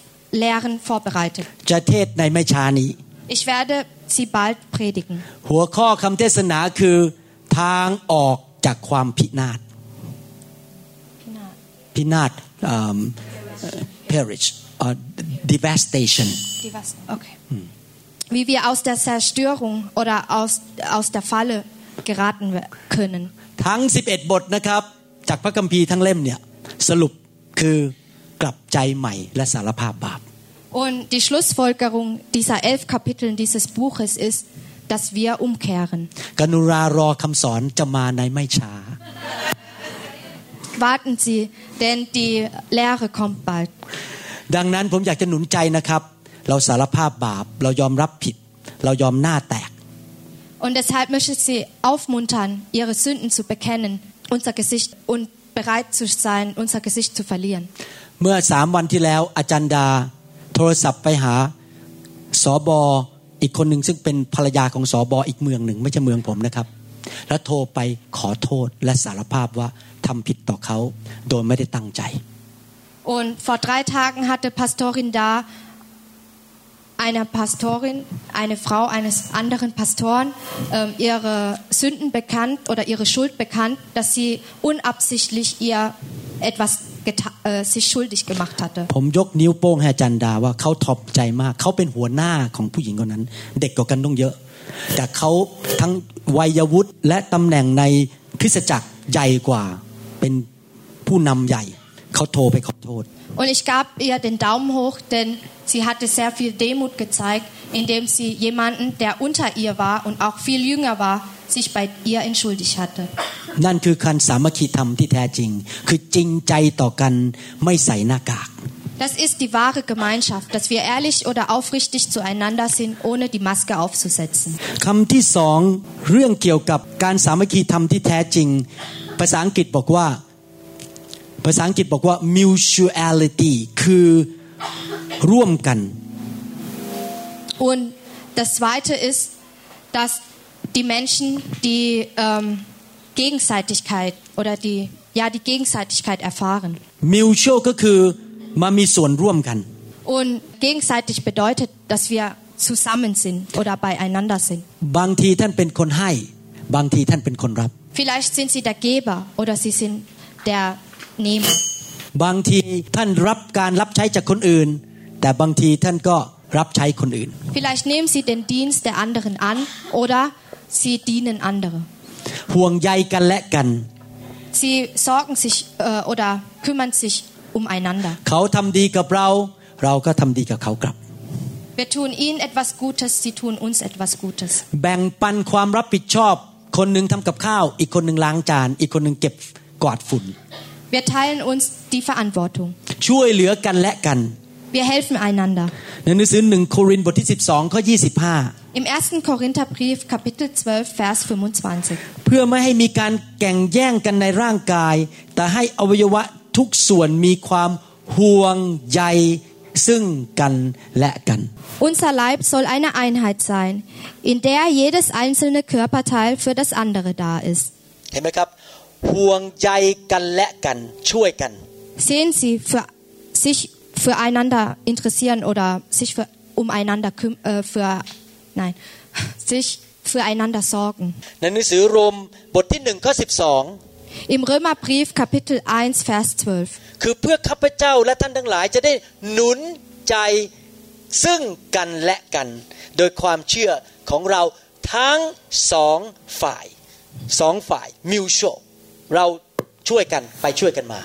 Lehren vorbereitet. จะเทศในไม่ช้านี้ Ich werde sie bald predigen. หัวข้อคำเทศนาคือทางออกจากความพินาศ พินาศ um, perish or devastation Die was? Okay. Wie wir aus der Zerstörung oder aus, aus der Falle geraten we- können. ทั้ง 11 บทนะครับ จากพระคัมภีร์ทั้งเล่มเนี่ยสรุปคือกลับใจใหม่และสารภาพบาป Und die Schlussfolgerung dieser elf Kapitel dieses Buches ist, dass wir umkehren. กรุณารอคำสอนจะมาในไม่ช้า Warten Sie, denn die Lehre kommt bald. ดังนั้นผมอยากจะหนุนใจนะครับ เราสารภาพบาป เรายอมรับผิด เรายอมหน้าแตก Und deshalb möchte ich Sie aufmuntern, Ihre Sünden zu bekennen, unser Gesicht und bereit zu sein, unser Gesicht zu verlieren. เมื่อสามวันที่แล้วอาจารย์ดาโทรศัพท์ไปหาสอบออีกคนหนึ่งซึ่งเป็นภรรยาของสอบออีกเมืองหนึ่ง ไม่ใช่เมืองผมนะครับ แล้วโทรไปขอโทษและสารภาพว่า ทำผิดต่อเขาโดยไม่ได้ตั้งใจ Und vor drei Tagen hatte Pastorin da einer Pastorin, eine Frau eines anderen Pastoren, ähm, ihre Sünden bekannt oder ihre Schuld bekannt, dass sie unabsichtlich ihr etwas geta- äh, sich schuldig gemacht hatte. ผมยกนิ้วโป้งให้อาจารย์ดาว่าเขาทอบใจมาก เขาเป็นหัวหน้าของผู้หญิงคนนั้น เด็กกว่ากันต้องเยอะ แต่เขาทั้งวัยวุฒิและตำแหน่งในคริสตจักรใหญ่กว่า เป็นผู้นำใหญ่ เขาโทรไปขอโทษ Und ich gab ihr den Daumen hoch, denn sie hatte sehr viel Demut gezeigt, indem sie jemanden, der unter ihr war und auch viel jünger war, sich bei ihr entschuldigt hatte. นั่นคือการสามัคคีธรรมที่แท้จริง คือจริงใจต่อกันไม่ใส่หน้ากาก Das ist die wahre Gemeinschaft, dass wir ehrlich oder aufrichtig zueinander sind, ohne die Maske aufzusetzen. คำที่สองเรื่องเกี่ยวกับการสามัคคีธรรมที่แท้จริง ภาษาอังกฤษบอกว่า ภาษาอังกฤษบอกว่า mutuality คือร่วมกัน Und das Zweite ist, dass die Menschen, die ähm, Gegenseitigkeit oder die ja die Gegenseitigkeit erfahren. mutual ก็คือมามีส่วนร่วมกัน Und gegenseitig bedeutet, dass wir zusammen sind oder beieinander sind. บางทีท่านเป็นคนให้ บางทีท่านเป็นคนรับ Vielleicht sind sie der Geber oder sie sind der Nehmer. บางทีท่านรับการรับใช้จากคนอื่น แต่บางทีท่านก็รับใช้คนอื่น Vielleicht nehmen sie den Dienst der anderen an oder sie dienen andere. ห่วงใยกันและกัน Sie sorgen sich äh, oder kümmern sich umeinander. เขาทำดีกับเรา เราก็ทำดีกับเขากลับ Wir tun ihnen etwas Gutes, sie tun uns etwas Gutes. แบ่งปันความรับผิดชอบ คนหนึ่งทำกับข้าว อีกคนหนึ่งล้างจาน อีกคนหนึ่งเก็บกวาดฝุ่น Wir teilen uns die Verantwortung. ช่วยเหลือกันและกัน Wir helfen einander. ในหนังสือหนึ่งโครินธ์บทที่ 12 ข้อ 25 Im 1. Korintherbrief, Kapitel 12, Vers 25. เพื่อไม่ให้มีการแก่งแย่งกันในร่างกาย แต่ให้อวัยวะทุกส่วนมีความห่วงใย ซึ่งกันและกัน Unser Leib soll eine Einheit sein, in der jedes einzelne Körperteil für das andere da ist. เห็นไหมครับ ห่วงใยกันและกันช่วยกัน Sehen Sie, für sich füreinander interessieren oder sich für, umeinander küm- äh, für nein, sich füreinander sorgen. ในหนังสือโรมบทที่หนึ่งข้อสิบสอง Im Römerbrief Kapitel 1 Vers 12. คือเพื่อข้าพเจ้าและท่านทั้งหลายจะได้หนุนใจซึ่งกันและกัน โดยความเชื่อของเราทั้งสองฝ่ายสองฝ่ายมิวชเราช่วยกันไปช่วยกันมา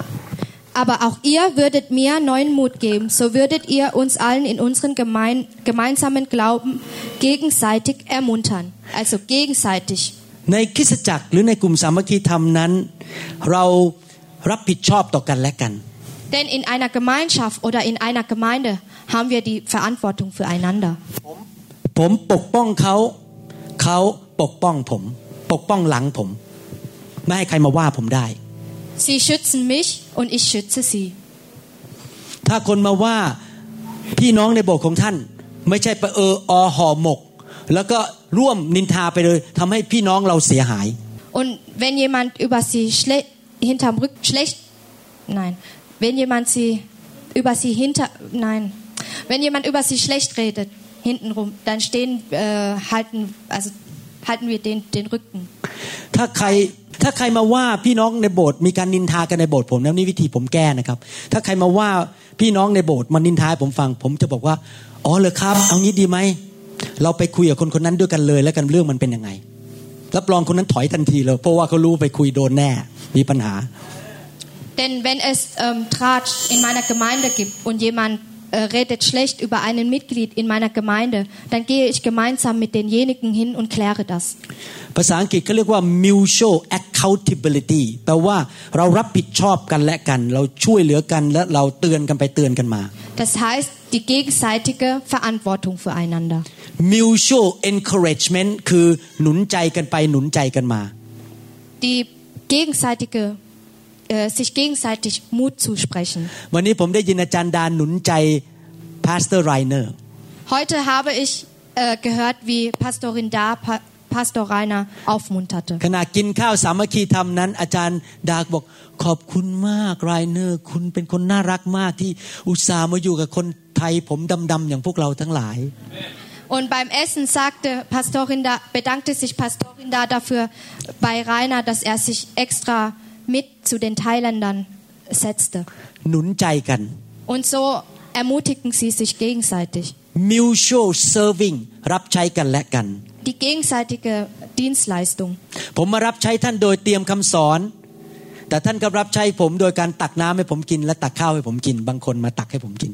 Aber auch ihr würdet mir neuen Mut geben, so würdet ihr uns allen in unseren gemein, gemeinsamen Glauben gegenseitig ermuntern. Also gegenseitig. ในคริสตจักรหรือในกลุ่มสามัคคีธรรมนั้น เรา รับผิดชอบต่อกันและกัน Denn in einer Gemeinschaft oder in einer Gemeinde haben wir die Verantwortung füreinander. ผมปกป้องเขาเขาปกป้องผม ปกป้องหลังผม ไม่ให้ใครมาว่าผมได้ Sie schützen mich und ich schütze sie. ถ้าคนมาว่าพี่น้องในโบสถ์ของท่าน ไม่ใช่ไปเอออห่อหมก แล้วก็ร่วมนินทาไปเลยทำให้พี่น้องเราเสียหาย Und wenn jemand über sie schle hinterm Rücken schlecht, nein, wenn jemand sie über sie hinter, nein, wenn jemand über sie schlecht redet hintenrum, dann stehen äh, halten, also halten wir den den Rücken. ถ้าใครถ้าใครมาว่าพี่น้องในโบสถ์มีการนินทากันในโบสถ์ผมนะนี่วิธีผมแก้นะครับ ถ้าใครมาว่าพี่น้องในโบสถ์มานินทาผมฟัง ผมจะบอกว่า อ๋อเลยครับ เอางี้ดีไหม เราไปคุยกับคนคนนั้นด้วยกันเลย แล้วกันเรื่องมันเป็นยังไง รับรองคนนั้นถอยทันทีเลยเพราะว่าเขารู้ไปคุยโดนแน่ มีปัญหา Denn wenn es ähm, Tratsch in meiner Gemeinde gibt und jemand äh, redet schlecht über einen Mitglied in meiner Gemeinde, dann gehe ich gemeinsam mit denjenigen hin und kläre das. ภาษาอังกฤษเขาเรียกว่า mutual accountability แปลว่าเรารับผิดชอบกันและกัน เราช่วยเหลือกันและเราเตือนกันไปเตือนกันมา Das heißt die gegenseitige Verantwortung füreinander. mutual encouragement คือหนุนใจกันไปหนุนใจกันมา Die gegenseitige, äh, sich gegenseitig Mut zusprechen. วันนี้ผมได้ยินอาจารย์ดานหนุนใจ Pastor Reiner Heute habe ich äh, gehört, wie Pastorin Da pa Pastor Rainer aufmunterte. ขณะกินข้าวสามัคคีธรรมนั้น อาจารย์ดากบอกขอบคุณมากไรเนอร์ คุณเป็นคนน่ารักมากที่อุตส่าห์มาอยู่กับคน ไทยผมดำๆอย่างพวกเราทั้งหลาย Und beim Essen sagte Pastorin da, bedankte sich Pastorin da dafür bei Rainer, dass er sich extra mit zu den Thailändern setzte. หนุนใจกัน Und so ermutigten sie sich gegenseitig. mutual serving รับใช้กันและกัน Die gegenseitige Dienstleistung. ผมมารับใช้ท่านโดยเตรียมคำสอน แต่ท่านก็รับใช้ผมโดยการตักน้ำให้ผมกิน และตักข้าวให้ผมกิน บางคนมาตักให้ผมกิน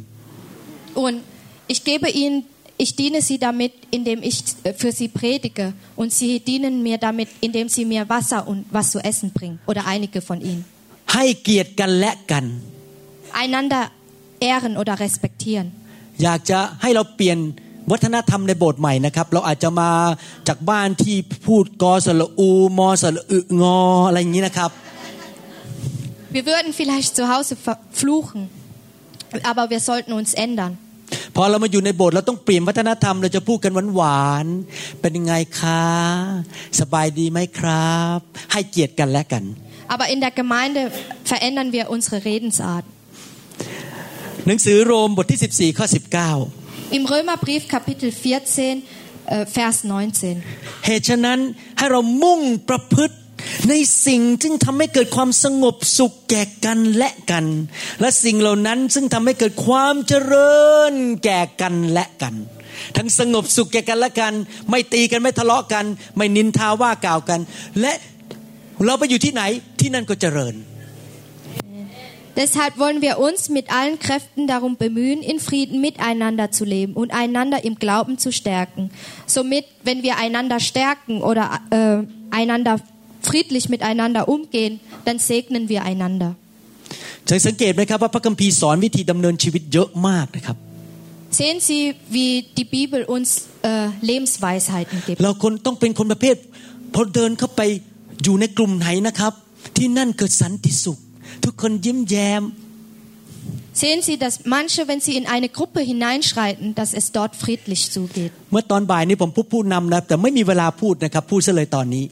Und ich gebe ihnen, ich diene sie damit, indem ich äh, für sie predige. Und sie dienen mir damit, indem sie mir Wasser und was zu essen bringen. Oder einige von ihnen. ให้เกียรติกันและกัน Einander ehren oder respektieren. อยากจะให้เราเปลี่ยนวัฒนธรรมในโบสถ์ใหม่นะครับ เราอาจจะมาจากบ้านที่พูดกอสละอู มอสละอึงออะไรอย่างนี้นะครับ Wir würden vielleicht zu Hause verfluchen, aber wir sollten uns ändern. พอเรามาอยู่ในโบสถ์เราต้องเปลี่ยนวัฒนธรรม เราจะพูดกันหวานๆเป็นยังไงคะ สบายดีไหมครับ ให้เกียรติกันและกัน Aber in der Gemeinde verändern wir unsere Redensart. หนังสือโรมบทที่ 14 ข้อ 19 Im Römerbrief Kapitel 14, äh, Vers 19. เหตุฉะนั้นให้เรามุ่งประพฤติ ในสิ่งซึ่งทำให้เกิดความสงบสุขแก่กันและกัน และสิ่งเหล่านั้นซึ่งทำให้เกิดความเจริญแก่กันและกัน ทั้งสงบสุขแก่กันและกัน ไม่ตีกันไม่ทะเลาะกัน ไม่นินทาว่ากล่าวกัน และเราไปอยู่ที่ไหนที่นั่นก็เจริญ Deshalb wollen wir uns mit allen Kräften darum bemühen, in Frieden miteinander zu leben und einander im Glauben zu stärken. Somit, wenn wir einander stärken oder äh, einander friedlich miteinander umgehen, dann segnen wir einander. จะสังเกตไหมครับว่าพระคัมภีร์สอนวิธีดำเนินชีวิตเยอะมากนะครับ Sehen Sie, wie die Bibel uns äh, Lebensweisheiten gibt. เราคนต้องเป็นคนประเภทพอเดินเข้าไปอยู่ในกลุ่มไหนนะครับ ที่นั่นเกิดสันติสุข ทุกคนยิ้มแย้ม Sehen Sie, dass manche, wenn sie in eine Gruppe hineinschreiten, dass es dort friedlich zugeht. เมื่อตอนบ่ายนี้ผมพูดผู้นำนะแต่ไม่มีเวลาพูดนะครับพูดซะเลยตอนนี้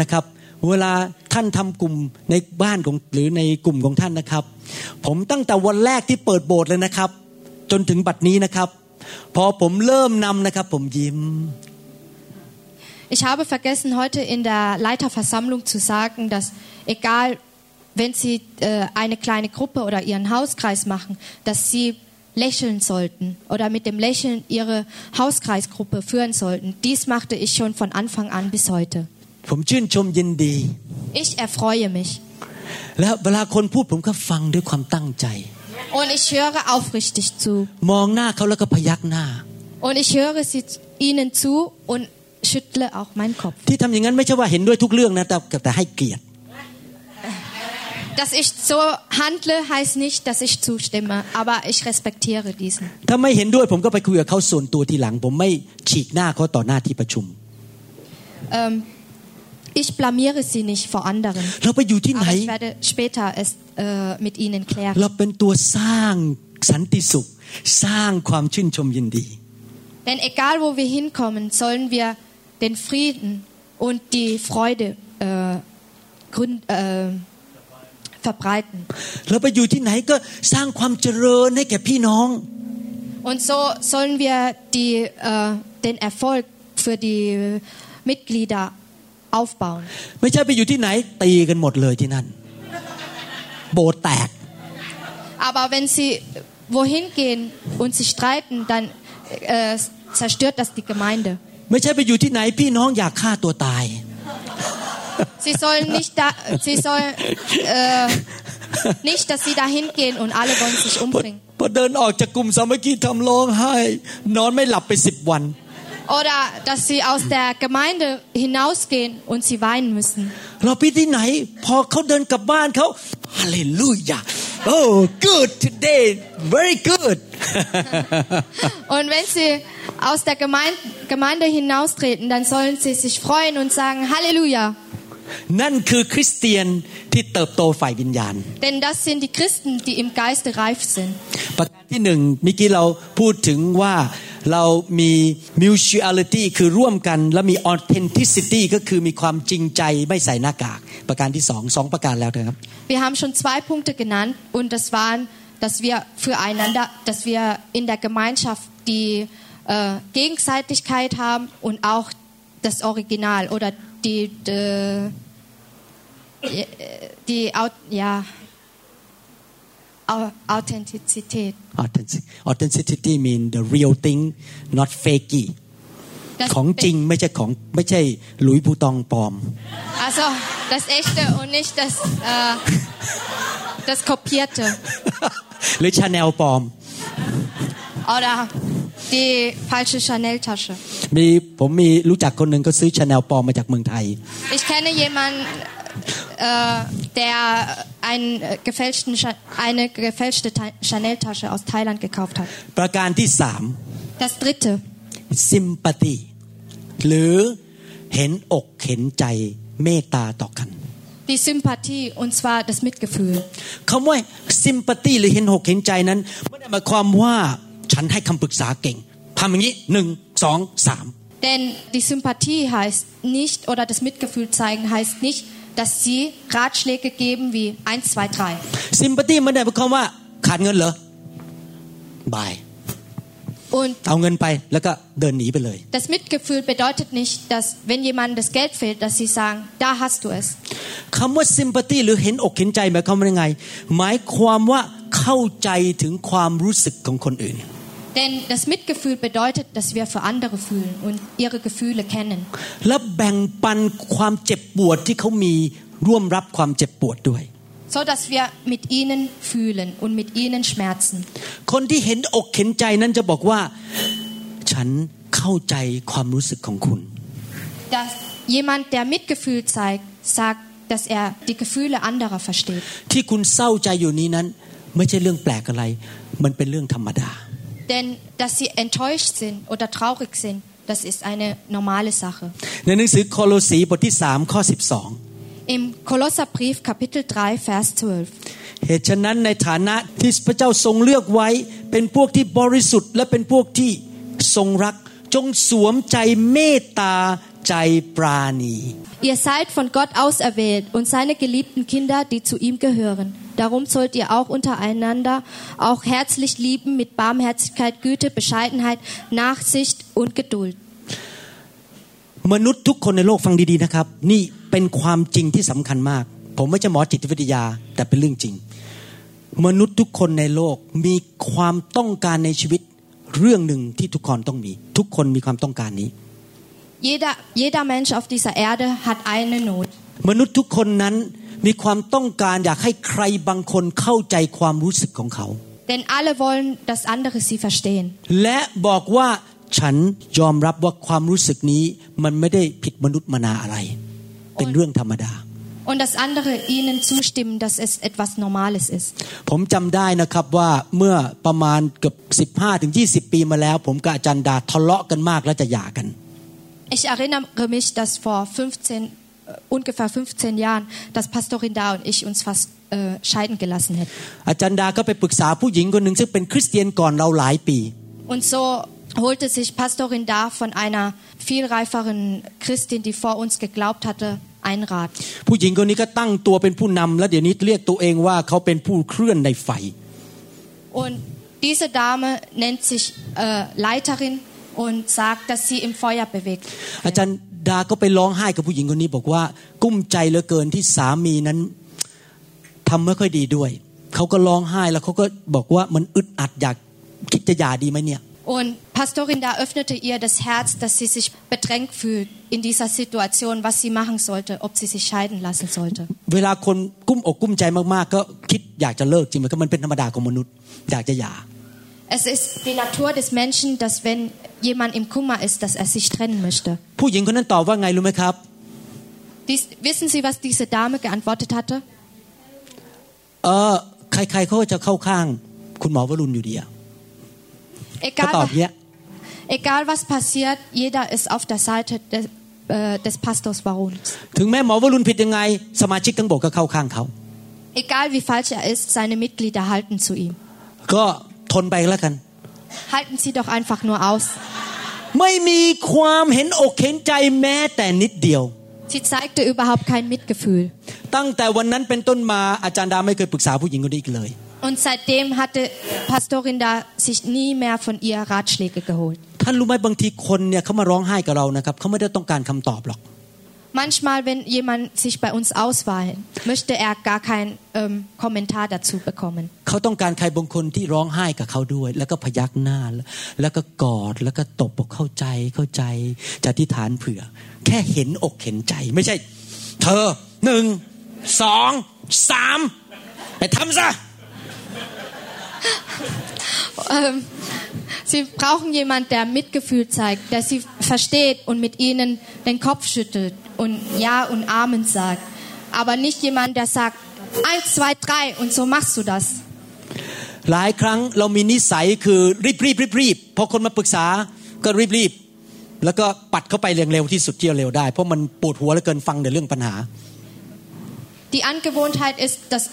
นะครับ เวลาท่านทำกลุ่มในบ้านของหรือในกลุ่มของท่านนะครับ ผมตั้งแต่วันแรกที่เปิดโบสถ์เลยนะครับ จนถึงบัดนี้นะครับ พอผมเริ่มนำนะครับ ผมยิ้ม Ich habe vergessen, heute in der Leiterversammlung zu sagen, dass egal, wenn Sie äh, eine kleine Gruppe oder Ihren Hauskreis machen, dass Sie lächeln sollten oder mit dem Lächeln Ihre Hauskreisgruppe führen sollten. Dies machte ich schon von Anfang an bis heute. ผมชื่นชมยินดี Ich erfreue mich แล้วเวลาคนพูดผมก็ฟังด้วยความตั้งใจ und ich höre aufrichtig zu มองหน้าเขาแล้วก็พยักหน้า und ich höre sie, ihnen zu und schüttle auch meinen Kopf. ที่ทำอย่างนั้นไม่ใช่ว่าเห็นด้วยทุกเรื่องนะแต่แต่ให้เกียรติ Dass ich so handle, heißt nicht, dass ich zustimme, aber ich respektiere diesen. ถ้าไม่เห็นด้วยผมก็ไปคุยกับเขาส่วนตัวทีหลัง ผมไม่ฉีกหน้าเขาต่อหน้าที่ประชุม Ähm, ich blamiere sie nicht vor anderen. เราไปอยู่ที่ไหน Aber ich werde später es äh, mit ihnen klären. เราเป็นตัวสร้างสันติสุข สร้างความชื่นชมยินดี Denn egal wo wir hinkommen, sollen wir den Frieden und die Freude äh, gründ, äh, verbreiten. เราไปอยู่ที่ไหนก็สร้างความเจริญให้แก่พี่น้อง Und so sollen wir die, äh, den Erfolg für die Mitglieder Aufbauen. ไม่ใช่ไปอยู่ที่ไหนตีกันหมดเลยที่นั่น โบสถ์แตก Aber wenn sie wohin gehen und sie streiten, dann äh, zerstört das die Gemeinde. ไม่ใช่ไปอยู่ที่ไหนพี่น้องอยากฆ่าตัวตาย Sie sollen nicht da, sie sollen äh, nicht, dass sie dahin gehen und alle wollen sich พอ umbringen. พอเดินออกจากกลุ่มสามัคคีทำร้องไห้ นอนไม่หลับไปสิบวัน Oder dass sie aus der Gemeinde hinausgehen und sie weinen müssen. เราไปที่ไหน พอเขาเดินกลับบ้านเขาฮาเลลูยา oh good today very good Und wenn sie aus der Gemeinde, Gemeinde hinaustreten, dann sollen sie sich freuen und sagen Halleluja. นั่นคือคริสเตียนที่เติบโตฝ่ายวิญญาณ Denn das sind die Christen, die im Geiste reif sind. ประการที่หนึ่งเมื่อกี้เราพูดถึงว่าเรามี mutuality คือร่วมกัน และมี authenticity ก็คือมีความจริงใจไม่ใส่หน้ากาก ประการที่สองสองประการแล้วนะครับ Wir haben schon zwei Punkte genannt und das waren, dass wir füreinander, dass wir in der Gemeinschaft die äh, Gegenseitigkeit haben und auch das Original oder die, die, die, die Au- ja, Au- Authentizität. Authentic- authenticity mean the real thing not fakey Das, ของจริงไม่ใช่ของไม่ใช่หลุยส์บูตองปลอม Also das Echte und nicht das, äh, das Kopierte หรือชาแนลปลอม oder die falsche Chanel-Tasche. มีผมมีรู้จักคนหนึ่งก็ซื้อชาแนลปลอมมาจากเมืองไทย Ich kenne jemanden, äh, der einen äh, gefälschten, Cha- eine gefälschte Ta- Chanel-Tasche aus Thailand gekauft hat. ประการที่สาม Das dritte, sympathy หรือเห็นอกเห็นใจเมตตาต่อกัน die Sympathie und zwar das Mitgefühl. คำว่า sympathy หรือเห็นอกเห็นใจนั้นไม่ได้หมายความว่า ฉันให้คำปรึกษาเก่งทำอย่างนี้หนึ่งสองสาม Denn die Sympathie heißt nicht, oder das Mitgefühl zeigen heißt nicht, dass sie Ratschläge geben wie 1, 2, 3. ซิมพัตตีไม่ได้หมายความว่าขาดเงินเหรอ บาย Und เอาเงินไปแล้วก็เดินหนีไปเลย das Mitgefühl bedeutet nicht, dass wenn jemandem das Geld fehlt, dass sie sagen, da hast du es. คำว่าซิมพัตตีหรือเห็นอกเห็นใจหมายความว่ายังไง หมายความว่าเข้าใจถึงความรู้สึกของคนอื่น denn das Mitgefühl bedeutet, dass wir für andere fühlen und ihre Gefühle kennen. So dass wir mit ihnen fühlen und mit ihnen schmerzen. Dass jemand der Mitgefühl zeigt sagt dass er die Gefühle anderer versteht ที่คุณเศร้าใจอยู่นี้นั้นไม่ใช่เรื่องแปลกอะไร มันเป็นเรื่องธรรมดา Denn dass sie enttäuscht sind oder traurig sind, das ist eine normale Sache. ในหนังสือโคโลสีบทที่3ข้อ Im Kolosserbrief Kapitel 3 Vers 12. 12 เหตุฉะนั้นในฐานะที่พระเจ้าทรงเลือกไว้ เป็นพวกที่บริสุทธิ์และเป็นพวกที่ทรงรัก จงสวมใจเมตตา ใจปราณี Ihr seid von Gott auserwählt und seine geliebten Kinder, die zu ihm gehören. Darum sollt ihr auch untereinander auch herzlich lieben mit Barmherzigkeit, Güte, Bescheidenheit, Nachsicht und Geduld. มนุษย์ทุกคนในโลกฟังดีๆนะครับ นี่เป็นความจริงที่สำคัญมาก ผมไม่ใช่หมอจิตวิทยาแต่เป็นเรื่องจริง มนุษย์ทุกคนในโลกมีความต้องการในชีวิตเรื่องหนึ่งที่ทุกคนต้องมี ทุกคนมีความต้องการนี้ Jeder, jeder Mensch auf dieser Erde hat eine Not. มนุษย์ทุกคนนั้นมีความต้องการอยากให้ใครบางคนเข้าใจความรู้สึกของเขา Denn alle wollen, dass andere sie verstehen. และบอกว่าฉันยอมรับว่าความรู้สึกนี้มันไม่ได้ผิดมนุษย์มนาอะไร เป็นเรื่องธรรมดา Und dass andere ihnen zustimmen, dass es etwas Normales ist. ผมจำได้นะครับว่าเมื่อประมาณเกือบ15ถึง20 ปีมาแล้ว ผมกับอาจารย์ดาทะเลาะกันมากและจะหย่ากัน Ich erinnere mich, dass vor 15, äh, ungefähr 15 Jahren, dass Pastorin Da und ich uns fast äh, scheiden gelassen hätten. อาจารย์ดาก็ไปปรึกษาผู้หญิงคนหนึ่งซึ่งเป็นคริสเตียนก่อนเราหลายปี Und so holte sich Pastorin Da von einer viel reiferen Christin, die vor uns geglaubt hatte, einen Rat. ผู้หญิงคนนี้ก็ตั้งตัวเป็นผู้นำและเดี๋ยวนี้เรียกตัวเองว่าเขาเป็นผู้เคลื่อนในไฟ Und diese Dame nennt sich äh, Leiterin und sagt, dass sie im Feuer bewegt. อาจารย์ดาก็ไปร้องไห้กับผู้หญิงคนนี้บอกว่ากุ้มใจเหลือเกินที่สามีนั้นทำไม่ค่อยดีด้วย เขาก็ร้องไห้แล้วเขาก็บอกว่ามันอึดอัดอยากคิดจะหย่าดีไหมเนี่ย Und Pastorin da öffnete ihr das Herz, dass sie sich bedrängt fühlt in dieser Situation, was sie machen sollte, ob sie sich scheiden lassen sollte. Es ist die Natur des Menschen, dass wenn jemand im Kummer ist, dass er sich trennen möchte. ผู้หญิงคนนั้นตอบว่าไงรู้ไหมครับ Dies, wissen Sie, was diese Dame geantwortet hatte? เออใครๆเขาก็จะเข้าข้าง คุณหมอวรุณอยู่ดีอะเขา Egal, ตอบ wa- เนี้ย egal was passiert, jeder ist auf der Seite des, äh, des Pastors Baruns. ถึงแม้หมอวรุณผิดยังไง สมาชิกทั้งโบสถ์ก็เข้าข้างเขา Egal wie falsch er ist, seine Mitglieder halten zu ihm. ก็ ทนไปแล้วกัน Halten Sie doch einfach nur aus. ไม่มีความเห็นอกเห็นใจแม้แต่นิดเดียว Sie zeigte überhaupt kein Mitgefühl. ตั้งแต่วันนั้นเป็นต้นมาอาจารย์ดาไม่เคยปรึกษาผู้หญิงคนนี้อีกเลย Und seitdem hatte Pastorin da sich nie mehr von ihr Ratschläge geholt. ท่านรู้ไหมบางทีคนเนี่ยเขามาร้องไห้กับเรานะครับเขาไม่ได้ต้องการคำตอบหรอก Manchmal, wenn jemand sich bei uns auswahlt, möchte er gar keinen ähm, Kommentar dazu bekommen. เขาต้องการใครบางคนที่ร้องไห้กับเขาด้วย แล้วก็พยักหน้า แล้วก็กอดแล้วก็ตบบอกเข้าใจเข้าใจจะอธิษฐานเผื่อ แค่เห็นอกเห็นใจ ไม่ใช่ เธอหนึ่งสองสามไปทำซะ Ähm, sie brauchen jemanden, der Mitgefühl zeigt, der sie versteht und mit ihnen den Kopf schüttelt und Ja und Amen sagt. Aber nicht jemand, der sagt, eins, zwei, drei und so machst du das. หลายครั้งเรามีนิสัยคือรีบรีบรีบรีบพอคนมาปรึกษาก็รีบรีบแล้วก็ปัดเข้าไปเร็วๆที่สุดที่เร็วได้ เพราะมันปวดหัวเหลือเกินฟังแต่เรื่องปัญหา Die Angewohnheit ist, dass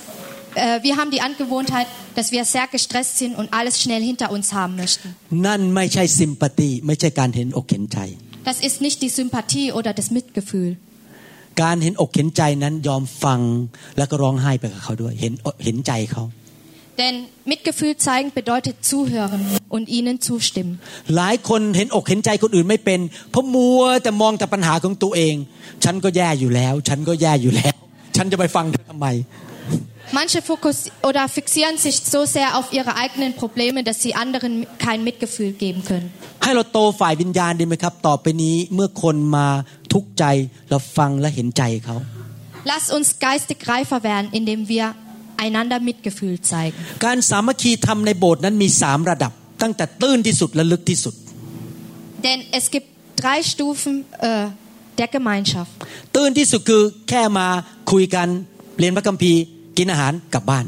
äh, wir haben die Angewohnheit, dass wir sehr gestresst sind und alles schnell hinter uns haben möchten. นั่นไม่ใช่ซิมพัตตีไม่ใช่การเห็นอกเห็นใจ Das ist nicht die Sympathie oder das Mitgefühl. การเห็นอกเห็นใจนั้นยอมฟังแล้วก็ร้องไห้ไปกับเขาด้วยเห็นเห็นใจเขา Denn Mitgefühl zeigen bedeutet zuhören und ihnen zustimmen. หลายคนเห็นอกเห็นใจคนอื่นไม่เป็นเพราะมัวแต่มองแต่ปัญหาของตัวเอง ฉันก็แย่อยู่แล้ว ฉันก็แย่อยู่แล้ว ฉันจะไปฟังเธอทำไม Manche fokus oder fixieren sich so sehr auf ihre eigenen Probleme, dass sie anderen kein Mitgefühl geben können. ให้เราโตฝ่ายวิญญาณดีไหมครับ ต่อไปนี้เมื่อคนมาทุกข์ใจเราฟังและเห็นใจเขา Lass uns geistig reifer werden, indem wir einander Mitgefühl zeigen. การสามัคคีธรรมในโบสถ์นั้นมีสามระดับ ตั้งแต่ตื้นที่สุดและลึกที่สุด Denn es gibt drei Stufen äh, der Gemeinschaft. ตื้นที่สุดคือแค่มาคุยกันเรียนพระคัมภีร์ กินอาหารกลับบ้าน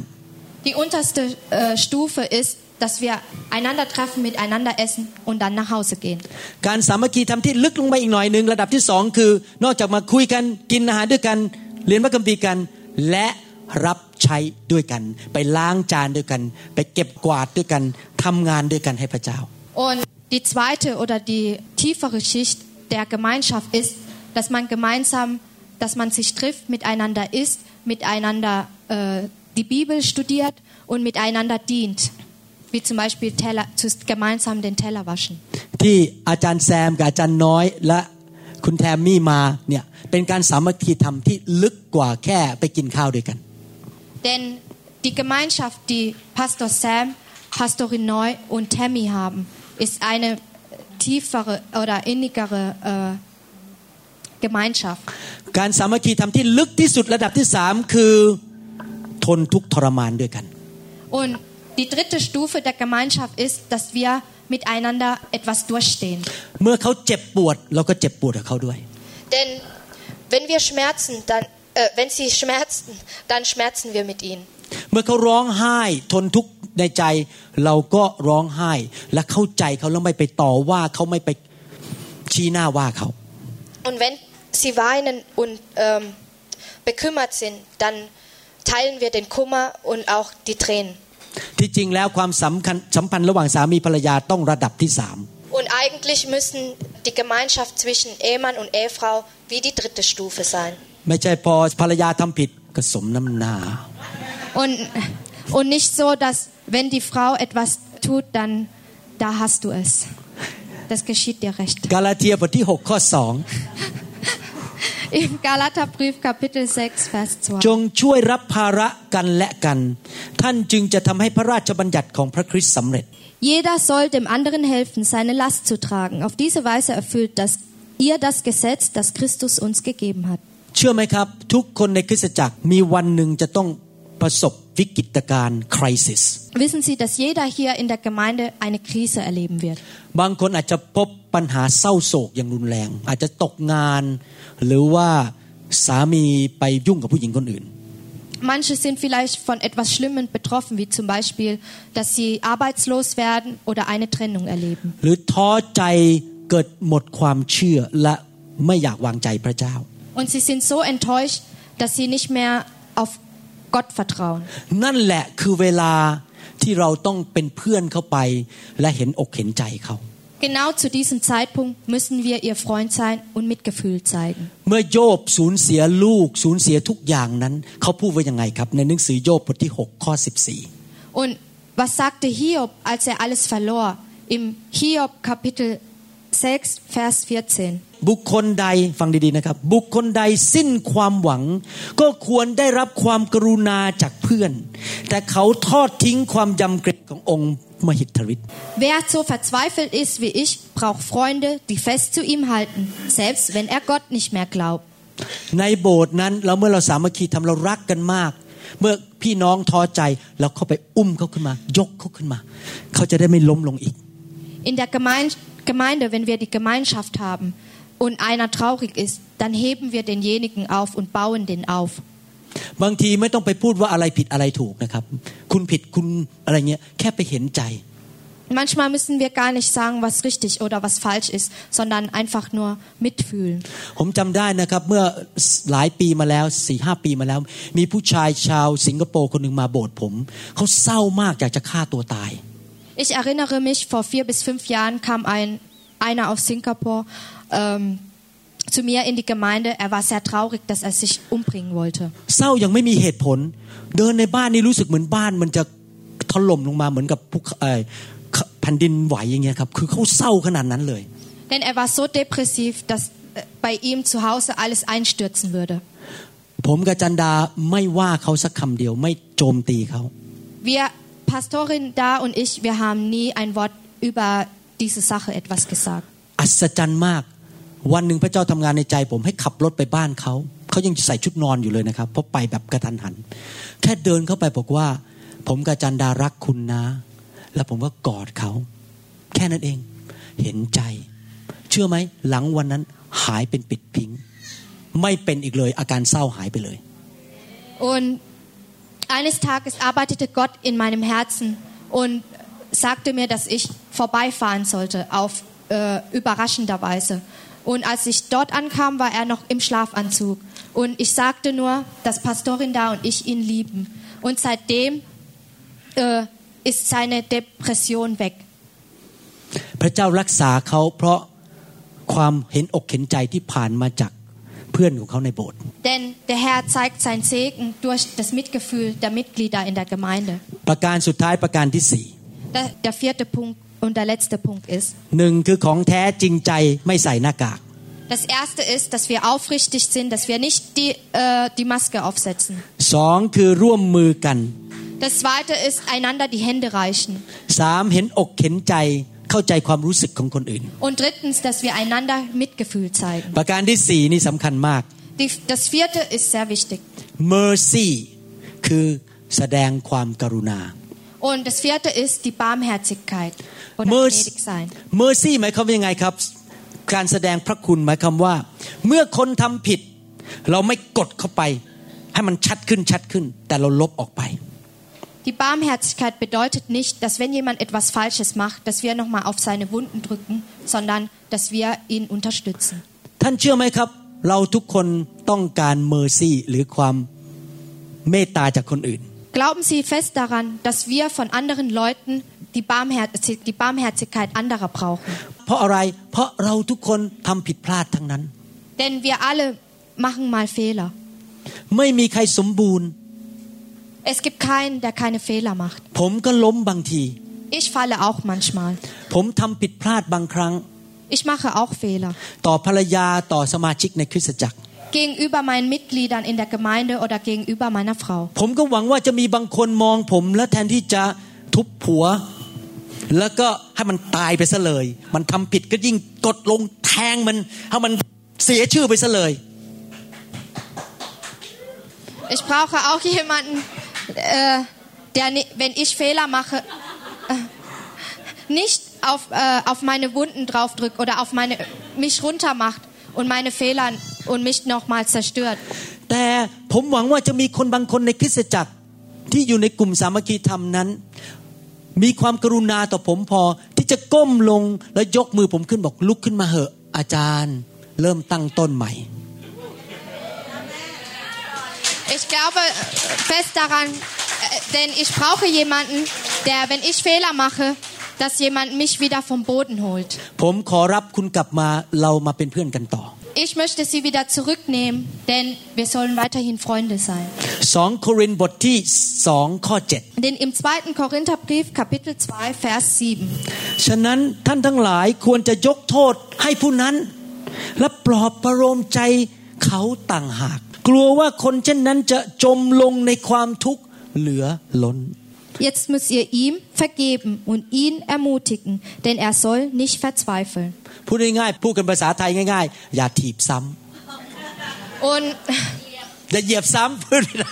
Die unterste äh, Stufe ist, dass wir einander treffen, miteinander essen und dann nach Hause gehen. การสามัคคีธรรมที่ลึกลงไปอีกหน่อยหนึ่งระดับที่สองคือ นอกจากมาคุยกันกินอาหารด้วยกัน เรียนพระคัมภีร์กัน และรับใช้ด้วยกัน ไปล้างจานด้วยกัน ไปเก็บกวาดด้วยกันทำงานด้วยกันให้พระเจ้า Und die zweite oder die tiefere Schicht der Gemeinschaft ist, dass man gemeinsam, dass man sich trifft, miteinander isst, miteinander äh, die Bibel studiert und miteinander dient. Wie zum Beispiel Teller, zu, gemeinsam den Teller waschen. ที่อาจารย์แซมกับอาจารย์น้อยและคุณแทมมี่มาเนี่ยเป็นการสามัคคีธรรมที่ลึกกว่าแค่ไปกินข้าวด้วยกัน Denn die Gemeinschaft, die Pastor Sam, Pastorin Neu und Tammy haben, ist eine tiefere oder innigere äh, Gemeinschaft. การสามัคคีธรรมที่ลึกที่สุดระดับที่สามคือทนทุกข์ทรมานด้วยกัน Und die dritte Stufe der Gemeinschaft ist, dass wir miteinander etwas durchstehen. เมื่อเขาเจ็บปวดเราก็เจ็บปวดกับเขาด้วย Denn wenn wir schmerzen, dann, äh, wenn sie schmerzen, dann schmerzen wir mit ihnen. เมื่อเขาร้องไห้ทนทุกข์ในใจเราก็ร้องไห้และเข้าใจเขาแล้วไม่ไปต่อว่าเขาไม่ไปชี้หน้าว่าเขา Und wenn sie weinen und ähm, bekümmert sind, dann teilen wir den Kummer und auch die Tränen. ที่จริงแล้วความสัมพันธ์สัมพันธ์ระหว่างสามีภรรยาต้องระดับที่สาม Und eigentlich müssen die Gemeinschaft zwischen Ehemann und Ehefrau wie die dritte Stufe sein. ไม่ใช่พอภรรยาทำผิดก็สมน้ำหน้า Und, und nicht so, dass wenn die Frau etwas tut, dann da hast du es. Das geschieht dir recht. กาลาเทียบทที่ 6 ข้อ Im Galaterbrief Kapitel 6, Vers 2 จ 2. งช่วยรับภาระกันและกัน ท่านจึงจะทำให้พระราชบัญญัติของพระคริสต์สำเร็จ Jeder soll dem anderen helfen, seine Last zu tragen. Auf diese Weise erfüllt das, ihr das Gesetz, das Christus uns gegeben hat. เชื่อไหมครับ ทุกคนในคริสตจักรมีวันหนึ่งจะต้อง ประสบวิกฤตการณ์ crisis Wissen Sie, dass jeder hier in der Gemeinde eine Krise erleben wird? บางคนอาจจะพบปัญหาเศร้าโศกอย่างรุนแรง อาจจะตกงาน หรือว่าสามีไปยุ่งกับผู้หญิงคนอื่น Manche sind vielleicht von etwas Schlimmem betroffen, wie zum Beispiel, dass sie arbeitslos werden oder eine Trennung erleben. หรือท้อใจเกิดหมดความเชื่อและไม่อยากวางใจพระเจ้า Und sie sind so enttäuscht, dass sie nicht mehr auf Gott vertrauen. นั่นแหละคือเวลาที่เราต้องเป็นเพื่อนเข้าไปและเห็นอกเห็นใจเขา Genau zu diesem Zeitpunkt müssen wir ihr Freund sein und Mitgefühl zeigen. เมื่อโยบสูญเสียลูกสูญเสียทุกอย่างนั้นเขาพูดว่ายังไงครับในหนังสือโยบบทที่6ข้อ14 Und was sagte Hiob, als er alles verlor? Im Hiob Kapitel 6, Vers 14. บุคคลใดฟังดีๆนะครับ บุคคลใดสิ้นความหวัง ก็ควรได้รับความกรุณาจากเพื่อน แต่เขาทอดทิ้งความยำเกรงขององค์มหิทธฤทธิ์ Wer so verzweifelt ist wie ich, braucht Freunde, die fest zu ihm halten, selbst wenn er Gott nicht mehr glaubt. ในโบสถ์นั้นเราเมื่อเราสามัคคีทำเรารักกันมาก เมื่อพี่น้องท้อใจเราเข้าไปอุ้มเขาขึ้นมา ยกเขาขึ้นมา เขาจะได้ไม่ล้มลงอีก In der Gemein- Gemeinde, wenn wir die Gemeinschaft haben und einer traurig ist, dann heben wir denjenigen auf und bauen den auf. บางทีไม่ต้องไปพูดว่าอะไรผิดอะไรถูกนะครับ คุณผิดคุณอะไรเงี้ยแค่ไปเห็นใจ Manchmal müssen wir gar nicht sagen, was richtig oder was falsch ist, sondern einfach nur mitfühlen. ผมจำได้นะครับเมื่อหลายปีมาแล้วสี่ห้าปีมาแล้ว มีผู้ชายชาวสิงคโปร์คนหนึ่งมาโบสถ์ผม เขาเศร้ามากอยากจะฆ่าตัวตาย Ich erinnere mich, vor vier bis fünf Jahren kam ein, einer aus Singapur ähm, zu mir in die Gemeinde. Er war sehr traurig, dass er sich umbringen wollte. เศร้ายังไม่มีเหตุผล เดินในบ้านนี่รู้สึกเหมือนบ้าน มันจะถล่มลงมาเหมือนกับภูเขาเอ่อแผ่นดินไหวอย่างเงี้ยครับคือเขาเศร้าขนาดนั้นเลย Denn er war so depressiv, dass äh, bei ihm zu Hause alles einstürzen würde. ผมกับจันดาไม่ว่าเขาสักคำเดียวไม่โจมตีเขา Wir, Pastorin da und ich, wir haben nie ein Wort über diese Sache etwas gesagt. อัศจรรย์มาก วันหนึ่งพระเจ้าทำงานในใจผมให้ขับรถไปบ้านเขาเขายังใส่ชุดนอนอยู่เลยนะครับเพราะไปแบบกระทันหัน แค่เดินเข้าไปบอกว่า ผมกับจันดารักคุณนะ แล้วผมก็กอดเขา แค่นั้นเอง เห็นใจ เชื่อไหมหลังวันนั้นหายเป็นปิดพิงไม่เป็นอีกเลยอาการเศร้าหายไปเลย Und eines Tages arbeitete Gott in meinem Herzen und sagte mir, dass ich vorbeifahren sollte auf äh, überraschenderweise. Und als ich dort ankam, war er noch im Schlafanzug. Und ich sagte nur, dass Pastorin da und ich ihn lieben. Und seitdem äh, ist seine Depression weg. พระเจ้ารักษาเขาเพราะความเห็นอกเห็นใจที่ผ่านมาจากเพื่อนของเขาในโบสถ์ Denn der Herr zeigt sein Segen durch das Mitgefühl der Mitglieder in der Gemeinde. ประการสุดท้ายประการที่สี่ Der, der vierte Punkt und der letzte Punkt ist Das erste ist, dass wir aufrichtig sind, dass wir nicht die, äh, die Maske aufsetzen. Das zweite ist, einander die Hände reichen. สามเห็นอกเห็นใจเข้าใจความรู้สึกของคนอื่น Und drittens, dass wir einander Mitgefühl zeigen. ประการที่สี่นี่สำคัญมาก die, Das vierte ist sehr wichtig. Mercy คือแสดงความกรุณา Und das vierte ist die Barmherzigkeit Mercy. gnädig sein. mercy หมายความว่ายังไงครับ การแสดงพระคุณหมายความว่า เมื่อคนทำผิด เราไม่กดเข้าไป ให้มันชัดขึ้นชัดขึ้น แต่เราลบออกไป Die Barmherzigkeit bedeutet nicht, dass wenn jemand etwas Falsches macht, dass wir nochmal auf seine Wunden drücken, sondern dass wir ihn unterstützen. ท่านเชื่อไหมครับ เราทุกคนต้องการ mercy หรือความเมตตาจากคนอื่น Glauben Sie fest daran, dass wir von anderen Leuten die, Barmherz die Barmherzigkeit anderer brauchen. เพราะอะไร เพราะเราทุกคนทำผิดพลาดทั้งนั้น Denn wir alle machen mal Fehler. ไม่มีใครสมบูรณ์ Es gibt keinen, der keine Fehler macht. ผมก็ล้มบางที Ich falle auch manchmal. ผมทำผิดพลาดบางครั้ง Ich mache auch Fehler. ต่อภรรยาต่อสมาชิกในคริสตจักร Gegenüber meinen Mitgliedern in der Gemeinde oder gegenüber meiner Frau. ผมก็หวังว่าจะมีบางคนมองผม และแทนที่จะทุบผัว แล้วก็ให้มันตายไปซะเลย มันทำผิดก็ยิ่งกดลงแทงมันให้มันเสียชื่อไปซะเลย Ich brauche auch jemanden, äh, der, ni- wenn ich Fehler mache, äh, nicht auf, äh, auf meine Wunden draufdrückt oder auf meine, mich runtermacht und meine Fehler und mich nochmal zerstört. แต่ผมหวังว่าจะมีคนบางคนในคริสตจักร ที่อยู่ในกลุ่มสามัคคีธรรมนั้น มีความกรุณาต่อผมพอที่จะก้มลงแล้วยกมือผมขึ้นบอกลุกขึ้นมาเหอะ อาจารย์ เริ่มตั้งต้นใหม่ Ich glaube fest daran, äh, denn ich brauche jemanden, der, wenn ich Fehler mache, dass jemand mich wieder vom Boden holt. ผมขอรับคุณกลับมาเรามาเป็นเพื่อนกันต่อ Ich möchte sie wieder zurücknehmen, denn wir sollen weiterhin Freunde sein. 2 โครินธ์บทที่2ข้อ Denn im 2. Korintherbrief, Kapitel 2, Vers 7, 7 ฉะนั้นท่านทั้งหลายควรจะยกโทษให้ผู้นั้น และปลอบประโลมใจเขาต่างหาก กลัวว่าคนเช่นนั้นจะจมลงในความทุกข์เหลือล้น Jetzt müsst ihr ihm vergeben und ihn ermutigen, denn er soll nicht verzweifeln. พูดง่ายๆพูดกันภาษาไทยง่ายๆ อย่าถีบซ้ำ Und อย่าเหยียบซ้ำพูดไม่ได้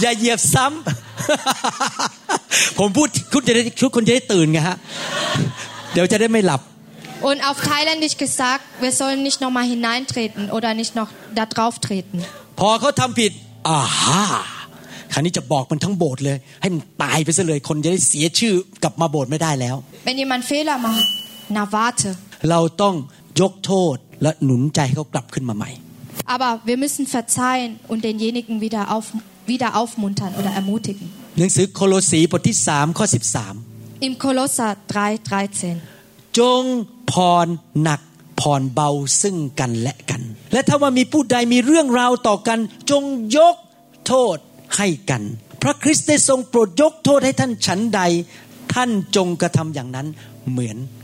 อย่าเหยียบซ้ำผมพูดคุณจะได้ทุกคนจะได้ตื่นไงฮะเดี๋ยวจะได้ไม่หลับ Und auf Thailändisch gesagt, wir sollen nicht nochmal hineintreten oder nicht noch da drauf treten. พอเขาทำผิดอ่าฮะคราวนี้จะบอกมันทั้งโบสถ์เลย ให้มันตายไปซะเลยคนจะได้เสียชื่อกลับมาโบสถ์ไม่ได้แล้ว Wenn jemand Fehler macht, na warte. เราต้องยกโทษและหนุนใจให้เขากลับขึ้นมาใหม่ Aber wir müssen verzeihen und denjenigen wieder, auf, wieder aufmuntern oder ermutigen. หนังสือโคโลสีบทที่3ข้อ Im Kolosser 3,13. 13จงผ่อนหนักผ่อนเบาซึ่งกันและกัน และถ้าว่ามีผู้ใดมีเรื่องราวต่อกัน จงยกโทษให้กัน พระคริสต์ได้ทรงโปรดยกโทษให้ท่านฉันใด ท่านจงกระทำอย่างนั้นเหมือนกัน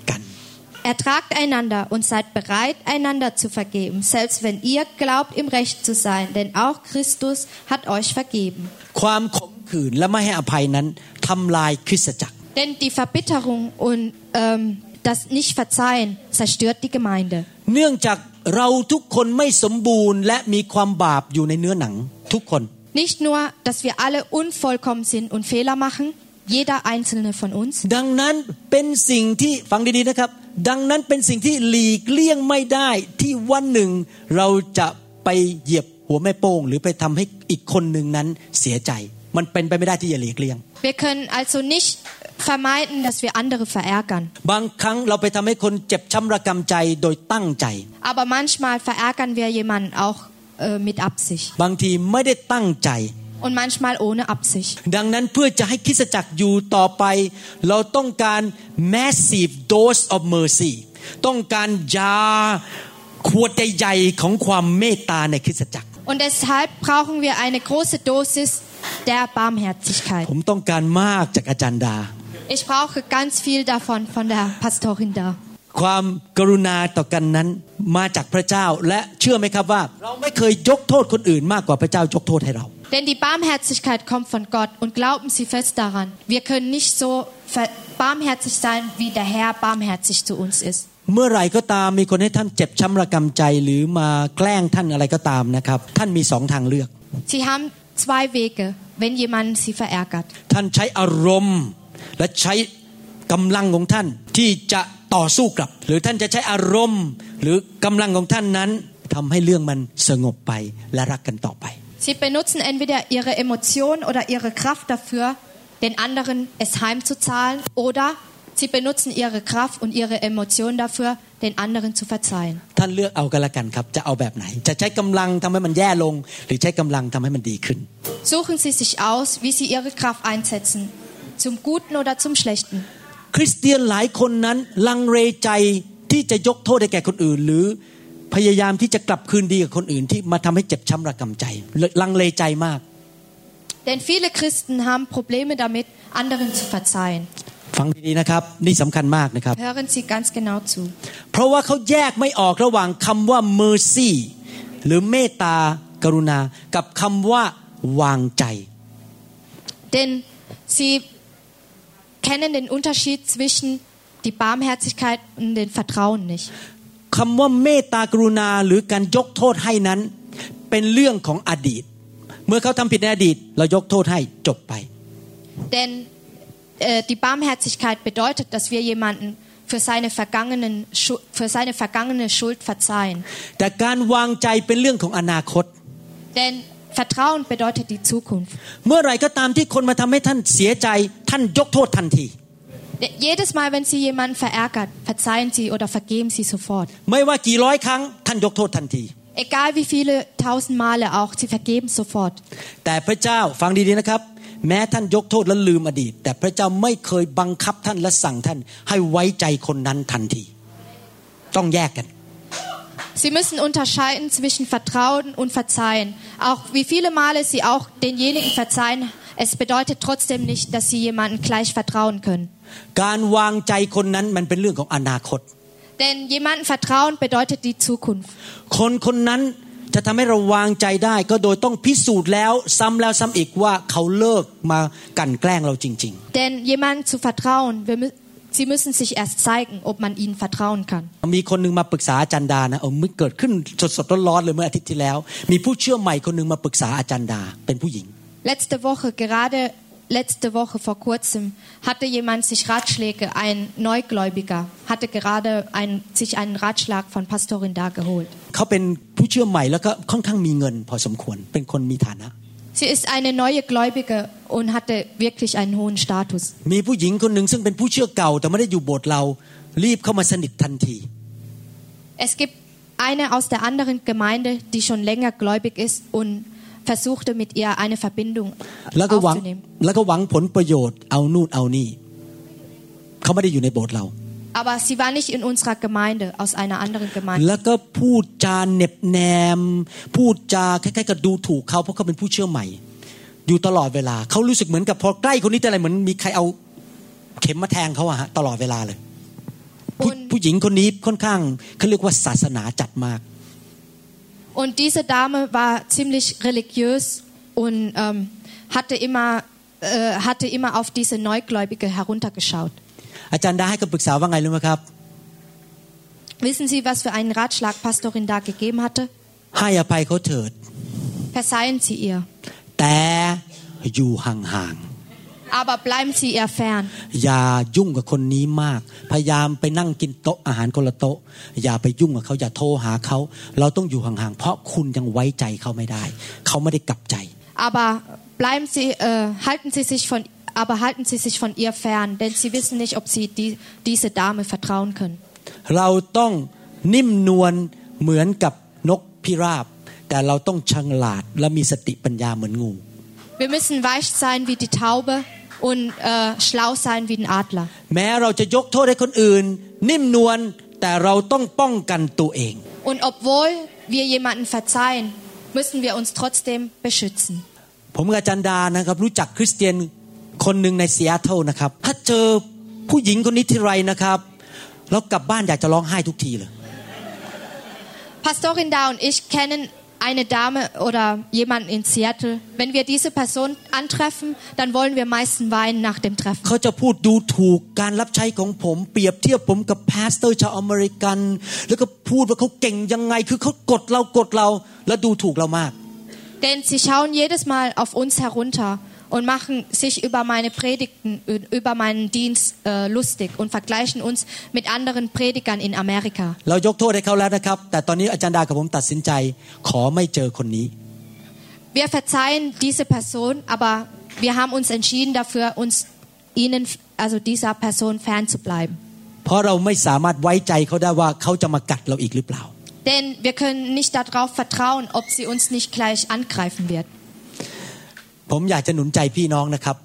Ertragt einander und seid bereit, einander zu vergeben, selbst wenn ihr glaubt, im Recht zu sein, denn auch Christus hat euch vergeben. ความขมขื่นและไม่ให้อภัยนั้นทำลายคริสตจักร Denn die Verbitterung und ähm, das Nicht-Verzeihen zerstört die Gemeinde. เนื่องจากเราทุกคนไม่สมบูรณ์ และมีความบาปอยู่ในเนื้อหนังทุกคน Nicht nur, dass wir alle unvollkommen sind und Fehler machen, jeder einzelne von uns, ดังนั้นเป็นสิ่งที่ฟังดีๆนะครับ ดังนั้นเป็นสิ่งที่หลีกเลี่ยงไม่ได้ที่วันหนึ่งเราจะไปเหยียบหัวแม่โป้ง หรือไปทำให้อีกคนหนึ่งนั้นเสียใจ มันเป็นไปไม่ได้ที่จะหลีกเลี่ยง wir können also nicht vermeiden, dass wir andere verärgern. บางครั้งเราไปทำให้คนเจ็บช้ำระกำใจโดยตั้งใจ Aber manchmal verärgern wir jemanden auch äh, mit Absicht บางทีไม่ได้ตั้งใจ und manchmal ohne Absicht. ดังนั้นเพื่อจะให้คริสตจักรอยู่ต่อไป เราต้องการ massive dose of mercy ต้องการยาขวดใหญ่ๆของความเมตตาในคริสตจักร Und deshalb brauchen wir eine große Dosis der Barmherzigkeit. ผมต้องการมากจากอาจารย์ดา Ich brauche ganz viel davon von der Pastorin da. ความกรุณาต่อกันนั้นมาจากพระเจ้าและเชื่อไหมครับว่า เราไม่เคยยกโทษคนอื่นมากกว่าพระเจ้ายกโทษให้เรา Denn die Barmherzigkeit kommt von Gott und glauben Sie fest daran. Wir können nicht so ver- barmherzig sein, wie der Herr barmherzig zu uns ist. เมื่อไหร่ก็ตามมีคนให้ท่านเจ็บช้ำระกำใจหรือมาแกล้งท่านอะไรก็ตามนะครับท่านมีสองทางเลือก Sie haben zwei Wege, wenn jemand Sie verärgert. ท่านใช้อารมณ์และใช้กำลังของท่านที่จะต่อสู้กลับ หรือท่านจะใช้อารมณ์ หรือกำลังของท่านนั้นทำให้เรื่องมันสงบไปและรักกันต่อไป Sie benutzen entweder Ihre Emotion oder Ihre Kraft dafür, den anderen es heimzuzahlen, oder Sie benutzen Ihre Kraft und Ihre Emotion dafür, den anderen zu verzeihen. ท่านเลือกเอากันละกันครับ จะเอาแบบไหน จะใช้กำลังทำให้มันแย่ลง หรือใช้กำลังทำให้มันดีขึ้น Suchen Sie sich aus, wie Sie Ihre Kraft einsetzen, zum Guten oder zum Schlechten. คริสเตียนหลายคนนั้นลังเลใจที่จะยกโทษให้แก่คนอื่น หรือ พยายามที่จะกลับคืนดีกับคนอื่นที่มาทำให้เจ็บช้ำระกำใจ ลังเลใจมาก Denn viele Christen haben Probleme damit, anderen zu verzeihen. ฟังดีๆนะครับนี่สำคัญมากนะครับ Hören Sie ganz genau zu. เพราะว่าเขาแยกไม่ออกระหว่างคำว่า mercy หรือเมตตากรุณากับคำว่าวางใจ Denn sie kennen den Unterschied zwischen die Barmherzigkeit und den Vertrauen nicht. คำว่าเมตตากรุณาหรือการยกโทษให้นั้น เป็นเรื่องของอดีต เมื่อเขาทำผิดในอดีต เรายกโทษให้จบไป Denn äh, die Barmherzigkeit bedeutet, dass wir jemanden für seine, vergangenen, Schu- für seine vergangene Schuld verzeihen. แต่การวางใจเป็นเรื่องของอนาคต Denn Vertrauen bedeutet die Zukunft. เมื่อไหรก็ตามที่คนมาทำให้ท่านเสียใจท่านยกโทษทันที Jedes Mal, wenn Sie jemanden verärgert, verzeihen Sie oder vergeben Sie sofort. ไม่ว่ากี่ร้อยครั้งท่านยกโทษทันที Egal wie viele tausend Male auch, Sie vergeben sofort. แต่พระเจ้าฟังดีๆนะครับ แม้ท่านยกโทษและลืมอดีต แต่พระเจ้าไม่เคยบังคับท่านและสั่งท่าน ให้ไว้ใจคนนั้นทันที ต้องแยกกัน Sie müssen unterscheiden zwischen Vertrauen und Verzeihen. Auch wie viele Male Sie auch denjenigen verzeihen, es bedeutet trotzdem nicht, dass Sie jemandem gleich vertrauen können. การวางใจคนนั้นมันเป็นเรื่องของอนาคต Denn jemandem vertrauen bedeutet die Zukunft. คนคนนั้นจะทำให้เราวางใจได้ก็โดยต้องพิสูจน์แล้วซ้ำแล้วซ้ำอีกว่าเขาเลิกมากลั่นแกล้งเราจริง Denn jemandem zu vertrauen, wir, mü- Sie müssen sich erst zeigen, ob man ihnen vertrauen kann. ๆมีคนหนึงมาปรึกษาอาจารย์ดานะเออมันเกิดขึ้นสดๆร้อนๆเลยเมื่ออาทิตย์ที่แล้ว มีผู้เชื่อใหม่คนหนึงมาปรึกษาอาจารย์ดาเป็นผู้หญิง Letzte Woche, gerade letzte Woche vor kurzem hatte jemand sich Ratschläge, ein Neugläubiger, hatte gerade ein, sich einen Ratschlag von Pastorin da geholt. Sie ist eine neue Gläubige und hatte wirklich einen hohen Status. Es gibt eine aus der anderen Gemeinde, die schon länger gläubig ist und versuchte mit ihr eine Verbindung แล้วก็หวัง aufzunehmen. แล้วก็หวังผลประโยชน์เอานู่นเอานี่เขาไม่ได้อยู่ในโบสถ์เรา Aber sie war nicht in unserer Gemeinde, aus einer anderen Gemeinde. แล้วก็พูดจาเหน็บแนม พูดจาคล้ายๆกับดูถูกเขาเพราะเขาเป็นผู้เชื่อใหม่ อยู่ตลอดเวลาเขารู้สึกเหมือนกับพอใกล้คนนี้แต่อะไรเหมือนมีใครเอาเข็มมาแทงเขาอะฮะตลอดเวลาเลย ผู้ Und, ผู้หญิงคนนี้ค่อนข้างเขาเรียกว่าศาสนาจัดมาก und diese Dame war ziemlich religiös und ähm, hatte, immer, äh, hatte immer auf diese Neugläubige heruntergeschaut. อาจารย์ดาให้คำปรึกษาว่าไงรู้ไหมครับ Wissen Sie, was für einen Ratschlag Pastorin da gegeben hatte? ให้อภัยเขาเถิด Verzeihen Sie ihr, แต่อยู่ห่าง aber bleiben Sie ihr fern. ๆอย่ายุ่งกับคนนี้มาก พยายามไปนั่งกินโต๊ะอาหารคนละโต๊ะ อย่าไปยุ่งกับเขาอย่าโทรหาเขา เราต้องอยู่ห่างๆ เพราะคุณยังไว้ใจเขาไม่ได้ เขาไม่ได้กลับใจ Aber bleiben Sie, äh, halten Sie sich von, aber halten Sie sich von ihr fern, denn Sie wissen nicht, ob Sie die, diese Dame vertrauen können. เราต้องนิ่มนวลเหมือนกับนกพิราบ แต่เราต้องฉลาดและมีสติปัญญาเหมือนงู Wir müssen weich sein wie die Taube und äh, schlau sein wie ein Adler. แม้เราจะยกโทษให้คนอื่น นิ่มนวลแต่เราต้องป้องกันตัวเอง Und obwohl wir jemanden verzeihen, müssen wir uns trotzdem beschützen. ผมกับอาจันดานะครับรู้จักคริสเตียนคนหนึ่งในซีแอตเทิลนะครับ ถ้าเจอผู้หญิงคนนี้ทีไรนะครับเรากลับบ้านอยากจะร้องไห้ทุกทีเลย Pastorin Da und ich kennen eine Dame oder jemanden in Seattle. Wenn wir diese Person antreffen, dann wollen wir meistens weinen nach dem Treffen. เขาจะพูดดูถูกการรับใช้ของผม เปรียบเทียบผมกับพาสเตอร์ชาวอเมริกัน แล้วก็พูดว่าเขาเก่งยังไง คือเขากดเรากดเราและดูถูกเรามาก Denn sie schauen jedes Mal auf uns herunter und machen sich über meine Predigten, über meinen Dienst äh, lustig und vergleichen uns mit anderen Predigern in Amerika. Wir verzeihen diese Person, aber wir haben uns entschieden dafür, uns ihnen, also dieser Person fernzubleiben. Denn wir können nicht darauf vertrauen, ob sie uns nicht gleich angreifen wird. ผมอยากจะหนุนใจพี่น้องนะครับ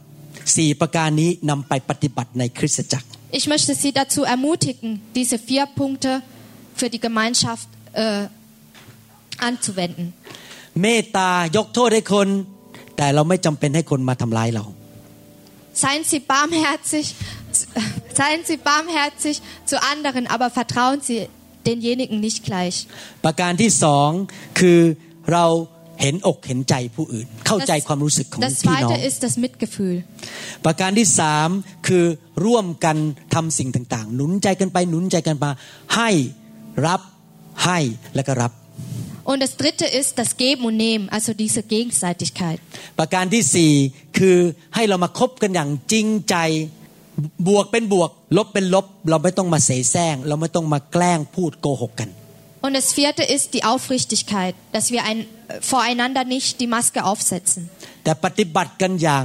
สี่ประการนี้นำไปปฏิบัติในคริสตจักร Ich möchte Sie dazu ermutigen, diese vier Punkte für die Gemeinschaft äh, anzuwenden. เมตตายกโทษให้คน แต่เราไม่จำเป็นให้คนมาทำร้ายเรา Seien Sie barmherzig, seien Sie barmherzig zu anderen, aber vertrauen Sie denjenigen nicht gleich. ประการที่สองคือเรา เห็นอกเห็นใจผู้อื่น เข้าใจความรู้สึกของ das พี่น้อง zweite ist das Mitgefühl. ประการที่สามคือร่วมกันทำสิ่งต่าง ๆ หนุนใจกันไปหนุนใจกันมาให้รับให้และก็รับ Und das dritte ist das Geben und Nehmen, also diese Gegenseitigkeit. ประการที่สี่คือให้เรามาคบกันอย่างจริงใจบวกเป็นบวก ลบเป็นลบ เราไม่ต้องมาเสแสร้ง เราไม่ต้องมาแกล้งพูดโกหกกัน Und das vierte ist die Aufrichtigkeit, dass wir ein, voreinander nicht die Maske aufsetzen แต่ปฏิบัติกันอย่าง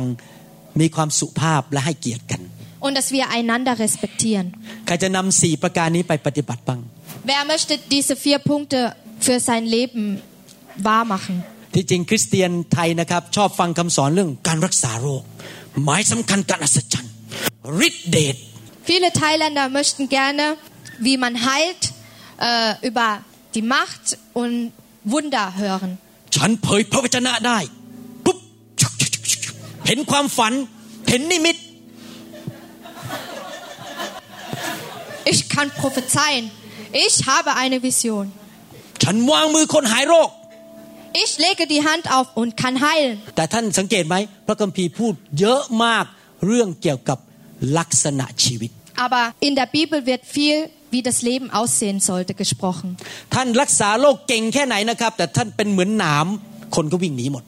มีความสุภาพและให้เกียรติกัน und dass wir einander respektieren. ใครจะนำสี่ประการนี้ไปปฏิบัติบ้าง Wer möchte diese vier Punkte für sein Leben wahr machen? ที่จริงคริสเตียนไทยนะครับ ชอบฟังคำสอนเรื่องการรักษาโรค หมายสำคัญการอัศจรรย์ฤทธิเดช Viele Thailänder möchten gerne, wie man heilt, äh, über die Macht und Wunder hören. ฉันเผยพระวจนะได้ปุ๊บเห็นความฝัน เห็นนิมิต Ich kann prophezeien. Ich habe eine Vision. ฉันวางมือคนหายโรค Ich lege die Hand auf und kann heilen. แต่ท่านสังเกตไหม พระคัมภีร์พูดเยอะมากเรื่องเกี่ยวกับลักษณะชีวิต Aber in der Bibel wird viel, wie das Leben aussehen sollte, gesprochen. ท่านรักษาโรคเก่งแค่ไหนนะครับ แต่ท่านเป็นเหมือนหนามคนก็วิ่งหนีหมด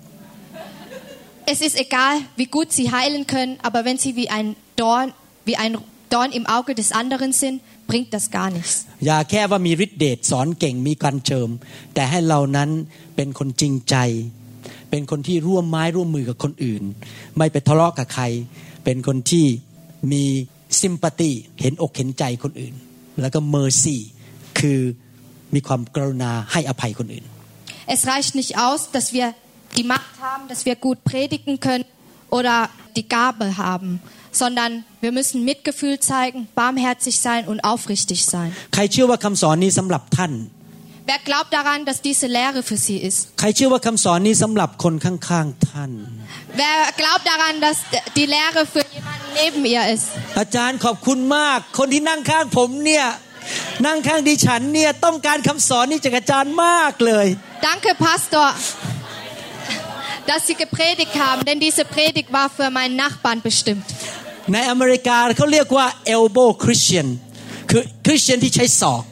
Es ist egal, wie gut sie heilen können, aber wenn sie wie ein Dorn, wie ein Dorn im Auge des anderen sind, bringt das gar nichts. อย่าแค่ว่ามีฤทธิเดชสอนเก่งมีการเจิม แต่ให้เรานั้นเป็นคนจริงใจ เป็นคนที่ร่วมไม้ร่วมมือกับคนอื่น ไม่ไปทะเลาะกับใคร เป็นคนที่มีซิมพัตตีเห็นอกเห็นใจคนอื่น แล้วก็เมอร์ซี่คือมีความกรุณาให้อภัยคนอื่น Es reicht nicht aus, dass wir die Macht haben, dass wir gut predigen können oder die Gabe haben, sondern wir müssen Mitgefühl zeigen, barmherzig sein und aufrichtig sein. ใครเชื่อว่าคำสอนนี้สำหรับท่าน Wer glaubt daran, dass diese Lehre für sie ist? ใครเชื่อว่าคำสอนนี้สำหรับคนข้างๆท่าน Wer glaubt daran, dass die Lehre für jemanden neben ihr ist? อาจารย์ขอบคุณมาก คนที่นั่งข้างผมเนี่ยนั่งข้างดิฉันเนี่ยต้องการคำสอนนี้จากอาจารย์มากเลย Danke, Pastor, dass Sie gepredigt haben, denn diese Predigt war für meinen Nachbarn bestimmt. ในอเมริกาเขาเรียกว่า elbow Christian คือคริสเตียนที่ใช้ศอก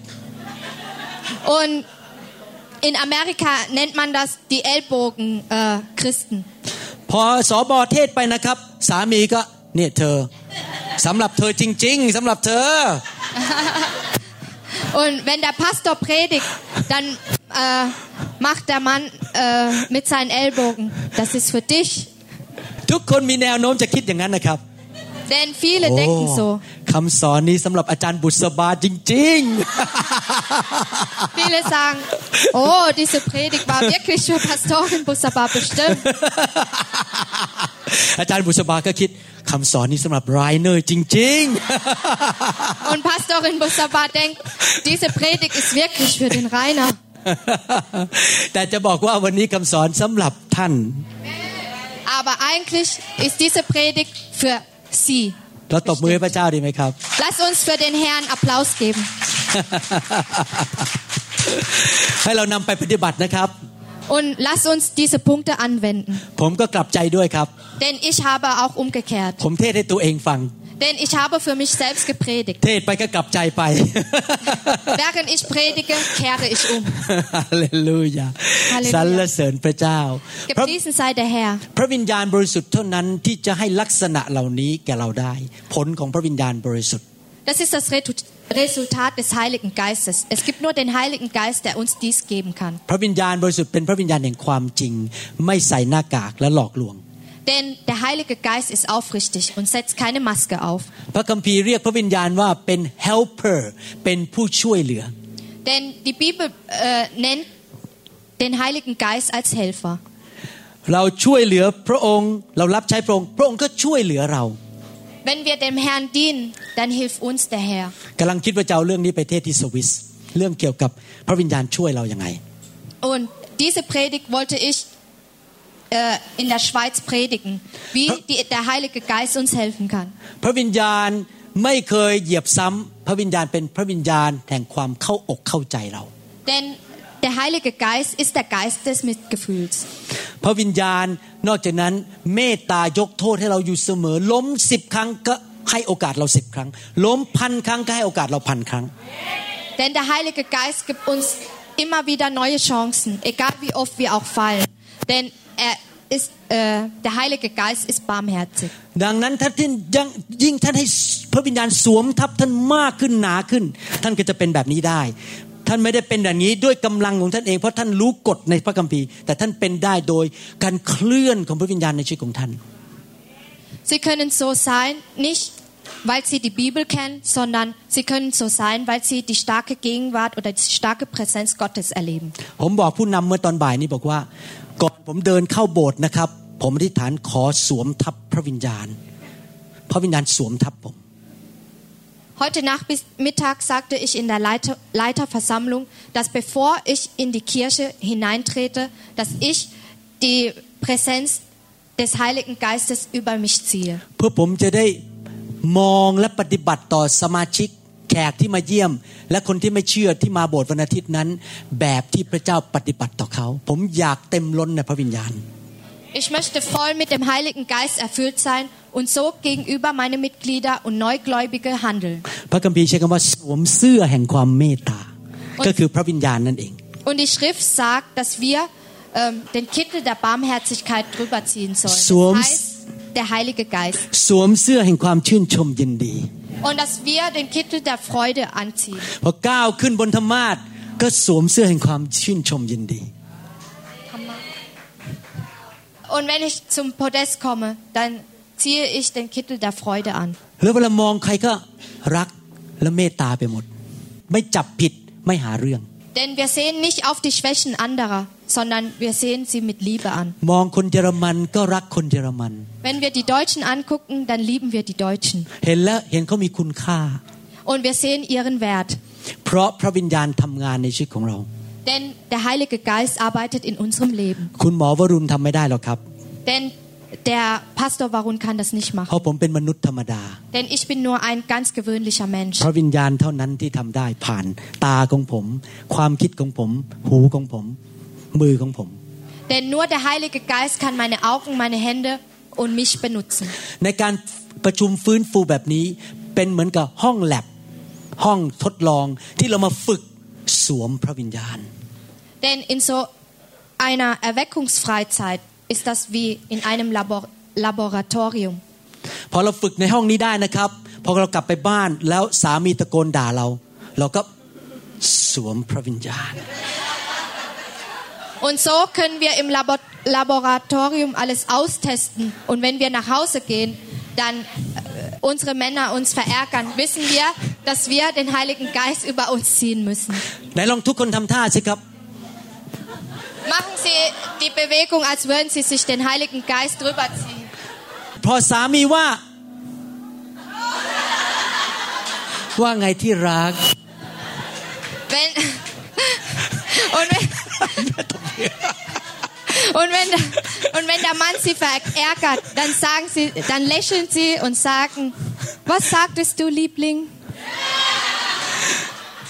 Und in Amerika nennt man das die Ellbogen-Christen. พอสอบอเทศไปนะครับ สามีก็เนี่ยเธอสำหรับเธอจริง ๆสำหรับเธอ Und wenn der Pastor predigt, dann äh, macht der Mann äh, mit seinen Ellbogen, das ist für dich. ทุกคนมีแนวโน้มจะคิดอย่างนั้นนะครับ Denn viele denken so. คำสอนนี้สำหรับอาจารย์บุษบาจริง Viele sagen, oh, diese Predigt war wirklich für Pastorin Busaba bestimmt. ๆ อาจารย์บุษบาก็คิดคำสอนนี้สำหรับไรเนอร์จริง ๆ Und Pastorin Busaba denkt, diese Predigt ist wirklich für den Rainer. แต่จะบอกว่าวันนี้คำสอนสำหรับท่าน Aber eigentlich ist diese Predigt für sie. เราตบมือให้พระเจ้าดีไหมครับ Lass uns für den Herrn Applaus geben. ให้เรานำไปปฏิบัตินะครับ Und lass uns diese Punkte anwenden. ผมก็กลับใจด้วยครับ Denn ich habe auch umgekehrt. ผมเทศให้ตัวเองฟัง Denn ich habe für mich selbst gepredigt. เทศไปก็กลับใจไป Während ich predige, kehre ich um. ฮาเลลูยา ฮาเลลูยา สรรเสริญพระเจ้า พระ Gepriesen sei der Herr. พระวิญญาณบริสุทธิ์เท่านั้นที่จะให้ลักษณะเหล่านี้แก่เราได้ ผลของพระวิญญาณบริสุทธิ์ Das ist das Retu- Resultat des Heiligen Geistes. Es gibt nur den Heiligen Geist, der uns dies geben kann. พระวิญญาณบริสุทธิ์เป็นพระวิญญาณแห่งความจริง ไม่ใส่หน้ากากและหลอกลวง Denn der Heilige Geist ist aufrichtig und setzt keine Maske auf. พระคัมภีร์เรียกพระวิญญาณว่าเป็น helper เป็นผู้ช่วยเหลือ Denn die Bibel äh, nennt den Heiligen Geist als Helfer. เราช่วยเหลือพระองค์ เรารับใช้พระองค์ พระองค์ก็ช่วยเหลือเรา Wenn wir dem Herrn dienen, dann hilft uns der Herr. กำลังคิดว่าจะเอาเรื่องนี้ไปเทศที่สวิสเรื่องเกี่ยวกับพระวิญญาณช่วยเราอย่างไง Und diese Predigt wollte ich äh, in der Schweiz predigen, wie die, der Heilige Geist uns helfen kann. พระวิญญาณไม่เคยเหยียบซ้ำพระวิญญาณเป็นพระวิญญาณแห่งความเข้าอกเข้าใจเรา Denn der Heilige Geist ist der Geist des Mitgefühls. พระวิญญาณนอกจากนั้นเมตตายกโทษให้เราอยู่เสมอ ล้มสิบครั้งก็ให้โอกาสเราสิบครั้ง ล้มพันครั้งก็ให้โอกาสเราพันครั้ง Denn der Heilige Geist gibt uns immer wieder neue Chancen, egal wie oft wir auch fallen. Denn er ist, äh, der Heilige Geist ist barmherzig. ดังนั้นถ้าท่านยังยิ่งท่านให้พระวิญญาณสวมทับท่านมากขึ้นหนาขึ้น ท่านก็จะเป็นแบบนี้ได้ ท่านไม่ได้เป็นแบบนี้ด้วยกำลังของท่านเองเพราะท่านรู้กฎในพระคัมภีร์ แต่ท่านเป็นได้โดยการเคลื่อนของพระวิญญาณในชีวิตของท่าน Sie können so sein, nicht weil sie die Bibel kennen, sondern sie können so sein, weil sie die starke Gegenwart oder die starke Präsenz Gottes erleben. ผมบอกผู้นำเมื่อตอนบ่ายนี้บอกว่า ก่อนผมเดินเข้าโบสถ์นะครับ ผมอธิษฐานขอสวมทับพระวิญญาณ พระวิญญาณสวมทับผม Heute Nachmittag sagte ich in der Leiter, Leiterversammlung, dass bevor ich in die Kirche hineintrete, dass ich die Präsenz des Heiligen Geistes über mich ziehe. เพื่อผมจะได้มองและปฏิบัติต่อสมาชิกแข กที่มาเยี่ยม และคนที่ไม่เชื่อที่มาโบสถ์วันอาทิตย์นั้น แบบที่พระเจ้าปฏิบัติต่อเขา ผมอยากเต็มล้นในพระวิญญาณ Ich möchte voll mit dem Heiligen Geist erfüllt sein und so gegenüber meine Mitglieder und Neugläubige handeln. พระคัมภีร์ใช้คำว่าสวมเสื้อแห่งความเมตตา ก็คือพระวิญญาณนั่นเอง Und die Schrift sagt, dass wir ähm, den Kittel der Barmherzigkeit drüber ziehen sollen. Swums. Das heißt, der Heilige Geist. สวมเสื้อแห่งความชื่นชมยินดี Und dass wir den Kittel der Freude anziehen. พอก้าวขึ้นบนธรรมาสก็สวมเสื้อแห่งความชื่นชมยินดี Und wenn ich zum Podest komme, dann ziehe ich den Kittel der Freude an. แล้วเวลามองใครก็รักและเมตตาไปหมด ไม่จับผิดไม่หาเรื่อง Denn wir sehen nicht auf die Schwächen anderer, sondern wir sehen sie mit Liebe an. มองคนเยอรมันก็รักคนเยอรมัน Wenn wir die Deutschen angucken, dann lieben wir die Deutschen. เห็นแล้วเห็นเขามีคุณค่า Und wir sehen ihren Wert. เพราะพระวิญญาณทำงานในชีวิตของเรา Denn der Heilige Geist arbeitet in unserem Leben. คุณหมอวรุณทำไม่ได้หรอกครับ Denn der Pastor Warun kann das nicht เพ machen. ราะผมเป็นมนุษย์ธรรมดา Denn ich bin nur ein ganz gewöhnlicher Mensch. พระวิญญาณเท่านั้นที่ทำได้ผ่านตาของผม ความคิดของผม หูของผม มือของผม Denn nur der Heilige Geist kann meine Augen, meine Hände und mich benutzen. ในการประชุมฟื้นฟูแบบนี้เป็นเหมือนกับห้องแลบห้องทดลองที่เรามาฝึกสวมพระวิญญาณ Denn in so einer Erweckungsfreizeit ist das wie in einem Labor Laboratorium. พอเราฝึกในห้องนี้ได้นะครับ พอเรากลับไปบ้านแล้วสามีตะโกนด่าเรา เราก็สวมพระวิญญาณ Und so können wir im Labor Laboratorium alles austesten. Und wenn wir nach Hause gehen, dann äh, unsere Männer uns verärgern, wissen wir, dass wir den Heiligen Geist über uns ziehen müssen. ไหนลองทุกคนทำท่าสิครับ Machen Sie die Bewegung, als würden Sie sich den Heiligen Geist drüber ziehen. พอสามีว่า ว่าไงที่รัก Wenn und wenn und wenn und wenn der Mann sie verärgert, dann sagen sie, dann lächeln sie und sagen, was sagtest du, Liebling?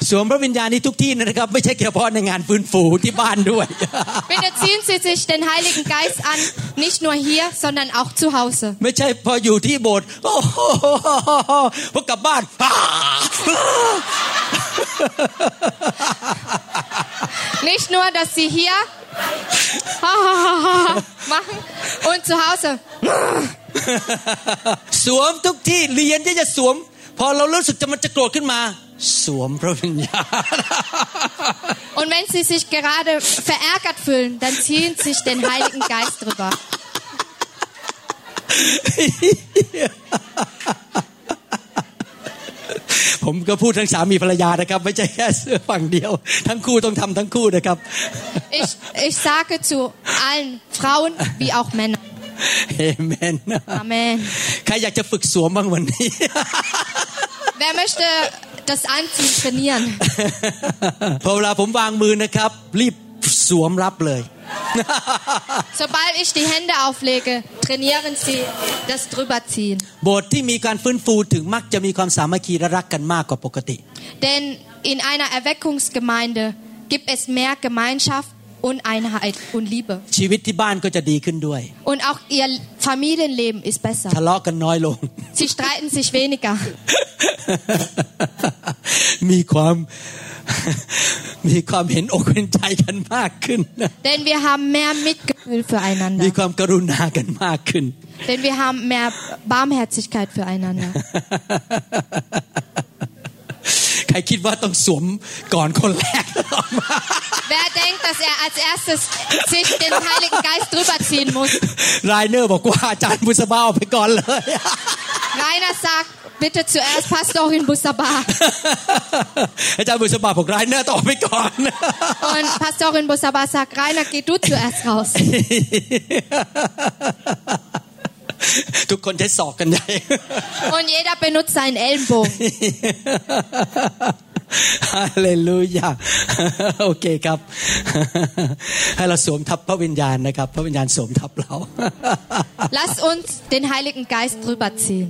สวมพระวิญญาณนี้ทุกที่นะครับ ไม่ใช่เฉพาะในงานฟื้นฟูที่บ้านด้วย Bitte ziehen Sie sich den Heiligen Geist an, nicht nur hier, sondern auch zu Hause. ไม่ใช่พออยู่ที่โบสถ์โอ้โหพอกลับบ้าน Nicht nur, dass Sie hier machen und zu Hause สวมทุกที่เรียนที่จะสวม พอเรารู้สึกจะมันจะโกรธขึ้นมา สวมพระวิญญาณ Und wenn Sie sich gerade verärgert fühlen, dann ziehen Sie sich den Heiligen Geist drüber. ผมก็พูดทั้งสามีภรรยานะครับ ไม่ใช่แค่ฝั่งเดียว ทั้งคู่ต้องทำทั้งคู่นะครับ Ich, ich sage zu allen Frauen wie auch Männern. เอเมน Amen. ใครอยากจะฝึกสวมบ้างวันนี้ Wer möchte das Anziehen trainieren? พอเวลาผมวางมือนะครับ รีบสวมรับเลย Sobald ich die Hände auflege, trainieren Sie das Drüberziehen. โบสถ์ที่มีการฟื้นฟูถึงมักจะมีความสามัคคีและรักกันมากกว่าปกติ Denn in einer Erweckungsgemeinde gibt es mehr Gemeinschaft und Einheit und Liebe. ชีวิตที่บ้านก็จะดีขึ้นด้วย Und auch ihr Familienleben ist besser. ทะเลาะกันน้อยลง Sie streiten sich weniger. มีความ มีความเห็นอกเห็นใจกันมากขึ้น Denn wir haben mehr Mitgefühl มี füreinander. ความกรุณากันมากขึ้น Denn wir haben mehr Barmherzigkeit füreinander. ใครคิดว่าต้องสวมก่อนคนแรก Wer denkt, dass er als erstes sich den Heiligen Geist drüber ziehen muss? รายเนอร์บอกว่าอาจารย์บุษบาเอาไปก่อนเลย Rainer sagt, bitte zuerst Pastorin Busaba. อาจารย์บุษบาบอกรายเนอร์ต่อไปก่อน Und Pastorin Busaba sagt, Rainer, geh du zuerst raus. ทุกคนใช้ศอกกันใหญ่ Und jeder benutzt seinen Ellenbogen. ฮาเลลูยา โอเคครับ ให้เราสวมทับพระวิญญาณนะครับ พระวิญญาณสวมทับเรา Lass uns den Heiligen Geist drüber ziehen.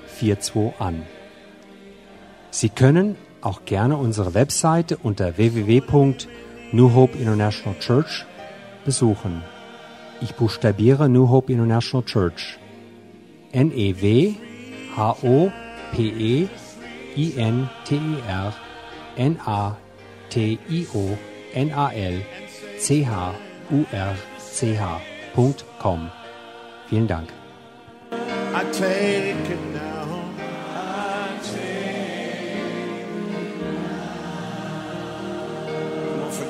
1042 an. Sie können auch gerne unsere Webseite unter www.New International Church besuchen. Ich buchstabiere New Hope International Church. N-E-W-H-O-P-E-I-N-T-E-R N-A-T-I-O-N-A-L-C-H-U-R-C-H.com. Vielen Dank. I take it now.